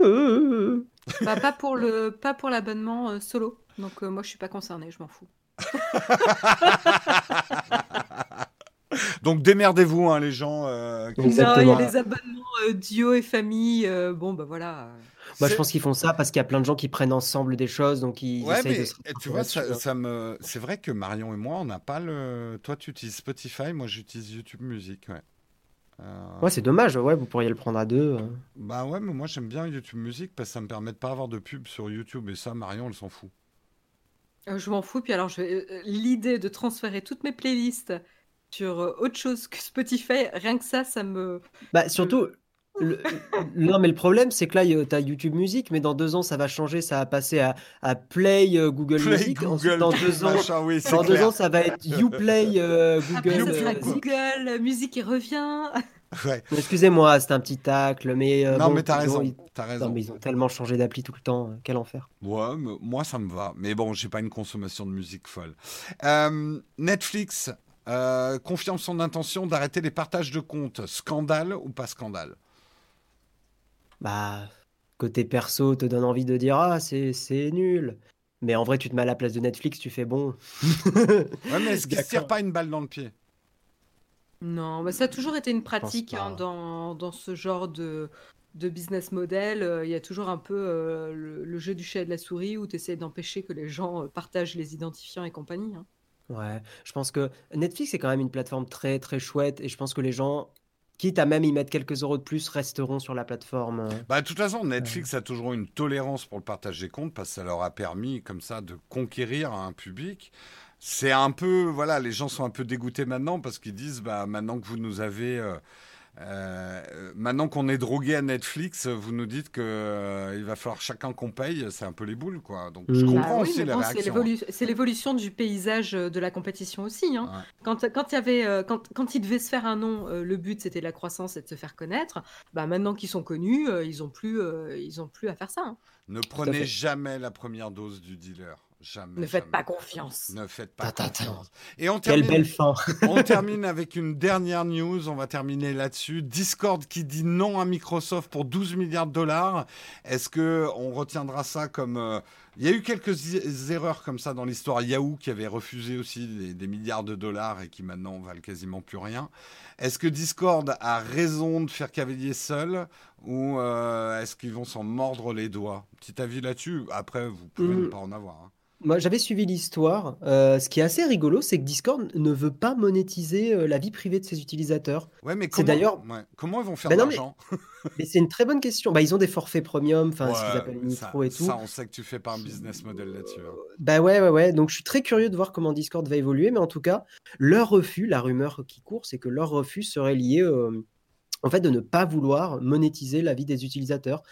Euh, Bah, pas pour le, pas pour l'abonnement euh, solo. Donc euh, moi je suis pas concernée, je m'en fous. Donc démerdez-vous, hein, les gens. euh, qui- Non, il y Exactement. a les abonnements euh, duo et famille. euh, bon bah voilà. Moi, je C'est- pense qu'ils font ça parce qu'il y a plein de gens qui prennent ensemble des choses, donc ils Ouais, essayent mais de se tu vois, ça, hein. me... c'est vrai que Marion et moi, on n'a pas le. Toi, tu utilises Spotify, moi, j'utilise YouTube Music. Ouais. Euh, Ouais, c'est dommage. Ouais, vous pourriez le prendre à deux. euh. Bah ouais, mais moi, j'aime bien YouTube Music parce que ça me permet de pas avoir de pub sur YouTube et ça, Marion, elle s'en fout. Euh, je m'en fous. Puis alors je l'idée de transférer toutes mes playlists sur euh, autre chose que Spotify, rien que ça, ça me. Bah, surtout. le- non, mais le problème, c'est que là, tu as YouTube Music, mais dans deux ans, ça va changer. Ça va passer à, à Play euh, Google Play Music. Ensuite, dans deux ans, machin, oui, c'est Dans deux ans, ça va être Uplay euh, Après Google. ça sera euh, Google Musique qui revient. Ouais. Excusez-moi, c'était un petit tacle, mais euh, non, bon, mais t'as ils raison. ils- non, raison. mais ils ont tellement changé d'appli tout le temps, euh, quel enfer. Ouais, mais moi ça me va. Mais bon, j'ai pas une consommation de musique folle. Euh, Netflix euh, confirme son intention d'arrêter les partages de comptes. Scandale ou pas scandale? Bah, côté perso, te donne envie de dire ah c'est c'est nul. Mais en vrai, tu te mets à la place de Netflix, tu fais bon. ouais, mais est-ce qu'il ne tire pas une balle dans le pied? Non, mais ça a toujours été une pratique hein, dans, dans, ce genre de, de business model. Euh, il y a toujours un peu euh, le, jeu du chat et de la souris où tu essaies d'empêcher que les gens euh, partagent les identifiants et compagnie. Hein. Ouais, je pense que Netflix est quand même une plateforme très très chouette et je pense que les gens quitte à même y mettre quelques euros de plus, resteront sur la plateforme. Bah, de toute façon, Netflix a toujours une tolérance pour le partage des comptes parce que ça leur a permis, comme ça, de conquérir un public. C'est un peu, voilà, les gens sont un peu dégoûtés maintenant parce qu'ils disent, bah, maintenant que vous nous avez. Euh, euh, maintenant qu'on est drogué à Netflix, vous nous dites qu'il euh, il va falloir chacun qu'on paye, c'est un peu les boules, quoi. Donc je mmh. comprends bah aussi la réaction. C'est l'évolution du paysage de la compétition aussi. Hein. Quand, quand, y avait, euh, quand, quand ils devaient se faire un nom, le but c'était la croissance et de se faire connaître. Bah, maintenant qu'ils sont connus, ils n'ont plus, ils ont plus à faire ça. Hein. Ne prenez jamais la première dose du dealer. Jamais, ne faites pas confiance. Ne faites pas confiance. Et on termine, Quelle belle fin. on termine avec une dernière news. On va terminer là-dessus. Discord qui dit non à Microsoft pour 12 milliards de dollars. Est-ce que on retiendra ça comme euh, Il y a eu quelques erreurs comme ça dans l'histoire. Yahoo qui avait refusé aussi des, milliards de dollars et qui maintenant valent quasiment plus rien. Est-ce que Discord a raison de faire cavalier seul ou euh, est-ce qu'ils vont s'en mordre les doigts? Petit avis là-dessus. Après, vous pouvez ne mm. pas en avoir. Hein. Moi, j'avais suivi l'histoire. Euh, ce qui est assez rigolo, c'est que Discord ne veut pas monétiser euh, la vie privée de ses utilisateurs. Ouais, mais comment, d'ailleurs... comment ils vont faire de bah l'argent? mais, c'est une très bonne question. Bah, ils ont des forfaits premium, enfin, ce qu'ils appellent Nitro et tout. Ça, on sait que tu fais pas un business model là-dessus. Hein. Bah ouais, ouais, ouais. Donc, je suis très curieux de voir comment Discord va évoluer. Mais en tout cas, leur refus, la rumeur qui court, c'est que leur refus serait lié, euh, en fait, de ne pas vouloir monétiser la vie des utilisateurs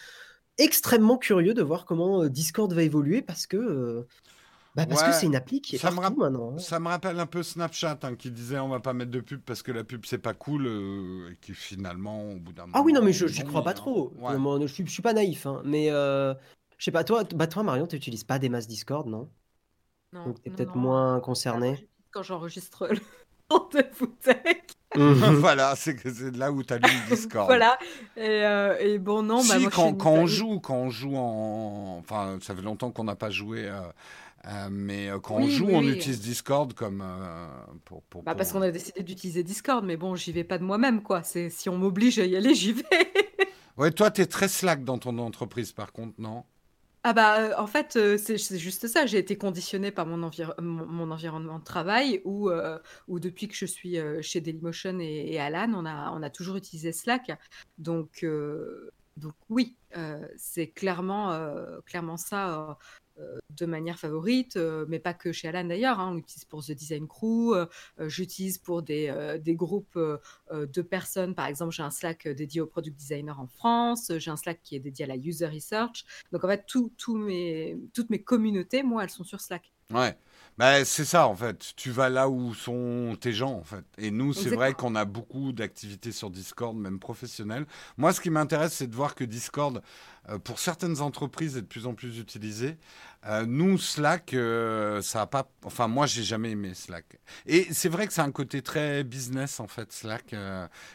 extrêmement curieux de voir comment Discord va évoluer parce que bah parce que c'est une appli qui est ça partout me maintenant. Hein. Ça me rappelle un peu Snapchat hein, qui disait on va pas mettre de pub parce que la pub c'est pas cool euh, et qui finalement au bout d'un moment. Ah oui non mais je j'y crois pas hein. trop. je, suis, je suis pas naïf hein, mais euh, je sais pas toi bah toi Marion tu n'utilises pas des masses Discord non? Non. Donc t'es peut-être moins concerné. Quand j'enregistre le rendez-vous tech. voilà, c'est là où tu as lu Discord. voilà. Et, euh, et, bon, non. Bah, si, moi, quand, quand on joue, quand on joue en. Enfin, ça fait longtemps qu'on n'a pas joué euh, mais euh, quand on joue, on utilise Discord comme euh, pour, pour, bah, Parce qu'on a décidé d'utiliser Discord, mais bon, j'y vais pas de moi-même, quoi. C'est si on m'oblige à y aller, j'y vais. ouais, toi, tu es très slack dans ton entreprise, par contre, non? Ah bah en fait c'est juste ça, j'ai été conditionnée par mon, mon, environnement de travail où, où depuis que je suis chez Dailymotion et, et, Alan, on a, on a toujours utilisé Slack. Donc, donc oui, c'est clairement, clairement ça euh, de manière favorite, euh, mais pas que chez Alan d'ailleurs. Hein. on l'utilise pour The Design Crew, euh, j'utilise pour des, des groupes de personnes. Par exemple, j'ai un Slack dédié aux product designers en France, j'ai un Slack qui est dédié à la user research. Donc en fait, mes, toutes mes communautés, moi, elles sont sur Slack. Ouais. Bah, c'est ça, en fait. Tu vas là où sont tes gens, en fait. Et nous, c'est vrai qu'on a beaucoup d'activités sur Discord, même professionnelles. Moi, ce qui m'intéresse, c'est de voir que Discord, euh, pour certaines entreprises, est de plus en plus utilisé. Euh, nous, Slack, euh, ça a pas. Enfin, moi, j'ai jamais aimé Slack. Et c'est vrai que c'est un côté très business, en fait, Slack,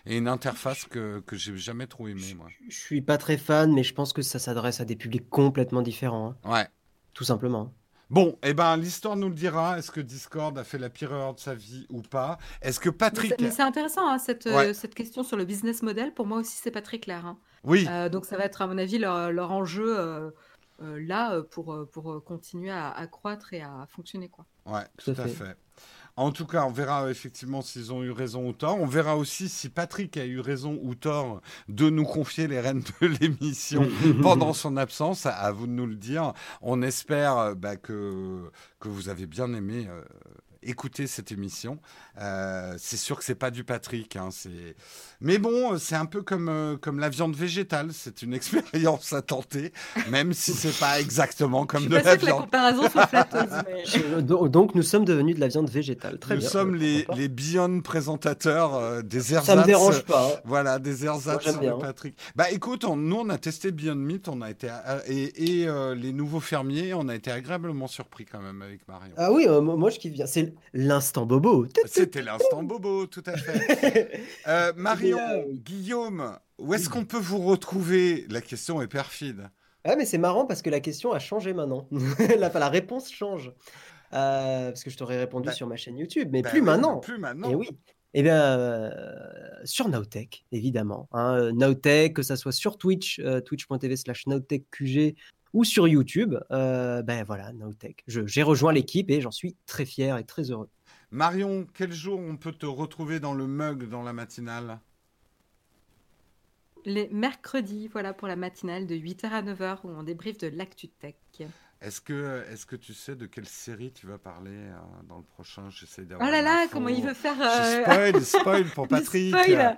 et une interface que, que j'ai jamais trop aimé, moi. Je suis pas très fan, mais je pense que ça s'adresse à des publics complètement différents. Hein. Ouais. Tout simplement. Bon, eh ben, l'histoire nous le dira. Est-ce que Discord a fait la pire erreur de sa vie ou pas? Est-ce que Patrick. Mais c'est intéressant, hein, cette, euh, cette question sur le business model. Pour moi aussi, c'est pas très clair. Hein. Oui. Euh, donc, ça va être, à mon avis, leur, leur enjeu euh, là pour, pour continuer à, à, croître et à fonctionner. Quoi. Ouais, tout, à fait. En tout cas, on verra effectivement s'ils ont eu raison ou tort. On verra aussi si Patrick a eu raison ou tort de nous confier les rênes de l'émission pendant son absence. À vous de nous le dire. On espère bah, que, que vous avez bien aimé euh, écouter cette émission. Euh, c'est sûr que c'est pas du Patrick. Hein, c'est... Mais bon, c'est un peu comme, euh, comme la viande végétale. C'est une expérience à tenter, même si c'est pas exactement comme de la viande. Que la comparaison soit flatteuse. Donc nous sommes devenus de la viande végétale. Très nous bien. Nous sommes les, les Beyond présentateurs euh, des ersatz. Ça me dérange pas. Hein. Voilà, des ersatz de hein. Patrick. Bah écoute, nous on a testé Beyond Meat, on a été et, et les nouveaux fermiers, on a été agréablement surpris quand même avec Marion. Ah oui, moi je kiffe bien. C'est l'instant bobo. C'était l'instant bobo, tout à fait. Euh, Marion, Guillaume, où est-ce qu'on peut vous retrouver? La question est perfide. Ouais, mais c'est marrant parce que la question a changé maintenant. la, la réponse change. Euh, parce que je t'aurais répondu Bah, sur ma chaîne YouTube, mais Bah plus maintenant. Plus maintenant. Et oui. Eh bien, euh, sur Nowtech, évidemment. Hein, Nowtech, que ça soit sur Twitch, euh, twitch.tv slash NowtechQG, ou sur YouTube, euh, ben voilà, Nowtech. J'ai rejoint l'équipe et j'en suis très fier et très heureux. Marion, quel jour on peut te retrouver dans le mug dans la matinale? Les mercredis, voilà, pour la matinale de 8h à 9h où on débriefe de l'actu tech. Est-ce que, est que tu sais de quelle série tu vas parler euh, dans le prochain? J'essaie Oh d'avoir. là là, l'info. comment il veut faire Je euh, spoil, spoil pour Patrick. spoil.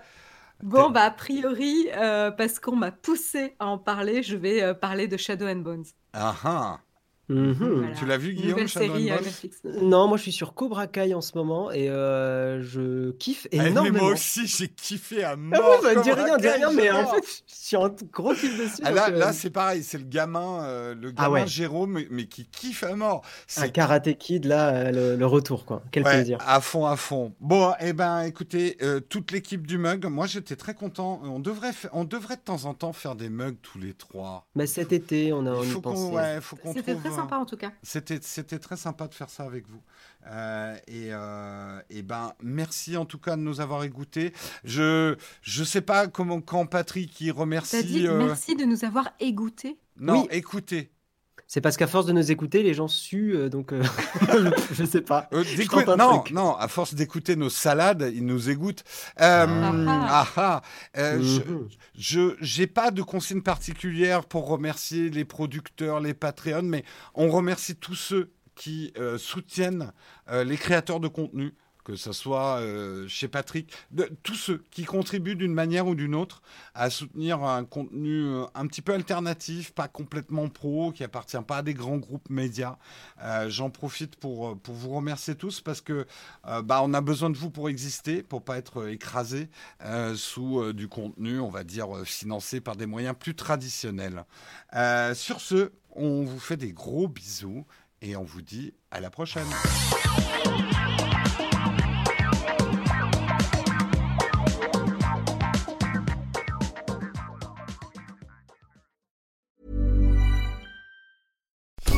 Bon, bah, a priori, euh, parce qu'on m'a poussé à en parler, je vais euh, parler de Shadow and Bones. Ah ah. Mhm. Voilà. Tu l'as vu, Guillaume, Nouvelle Shadow and série euh. Non, moi je suis sur Cobra Kai en ce moment et euh, je kiffe mais énormément. moi aussi, j'ai kiffé à Ah mort. ouais, bah, dis rien, dis rien, mais en fait, je suis en gros kiff dessus. Ah, là, donc, euh, là c'est pareil, c'est le gamin, euh, le Ah gamin ouais. Jérôme, mais qui kiffe à mort. un C'est Karate Kid, là, euh, le, le retour, quoi. Quel Ouais, plaisir. À fond, à fond. Bon, eh ben, écoutez, euh, toute l'équipe du mug, moi j'étais très content. On devrait, on devrait de temps en temps faire des mugs tous les trois. Mais cet été, on a Il faut qu'on, pensé. ouais, faut qu'on C'était trouve. Très un- sympa en tout cas. C'était, c'était très sympa de faire ça avec vous. Euh, et, euh, et ben, merci en tout cas de nous avoir écoutés. Je, je sais pas comment quand Patrick T'as remercie. dit euh, merci de nous avoir égouttés. Non, Oui. écoutez. C'est parce qu'à force de nous écouter, les gens suent, euh, donc euh, je sais pas. Euh, Je non, truc. non, à force d'écouter nos salades, ils nous égouttent. Euh, Ah. ah, ah, euh, je- Mhm. Je j'ai pas de consigne particulière pour remercier les producteurs, les Patreons, mais on remercie tous ceux qui euh, soutiennent euh, les créateurs de contenu, que ce soit euh, chez Patrick, tous ceux qui contribuent d'une manière ou d'une autre à soutenir un contenu euh, un petit peu alternatif, pas complètement pro, qui appartient pas à des grands groupes médias. Euh, J'en profite pour, pour vous remercier tous parce que bah, on a besoin de vous pour exister, pour pas être écrasé sous du contenu, on va dire, financé par des moyens plus traditionnels. Sur ce, on vous fait des gros bisous et on vous dit à la prochaine.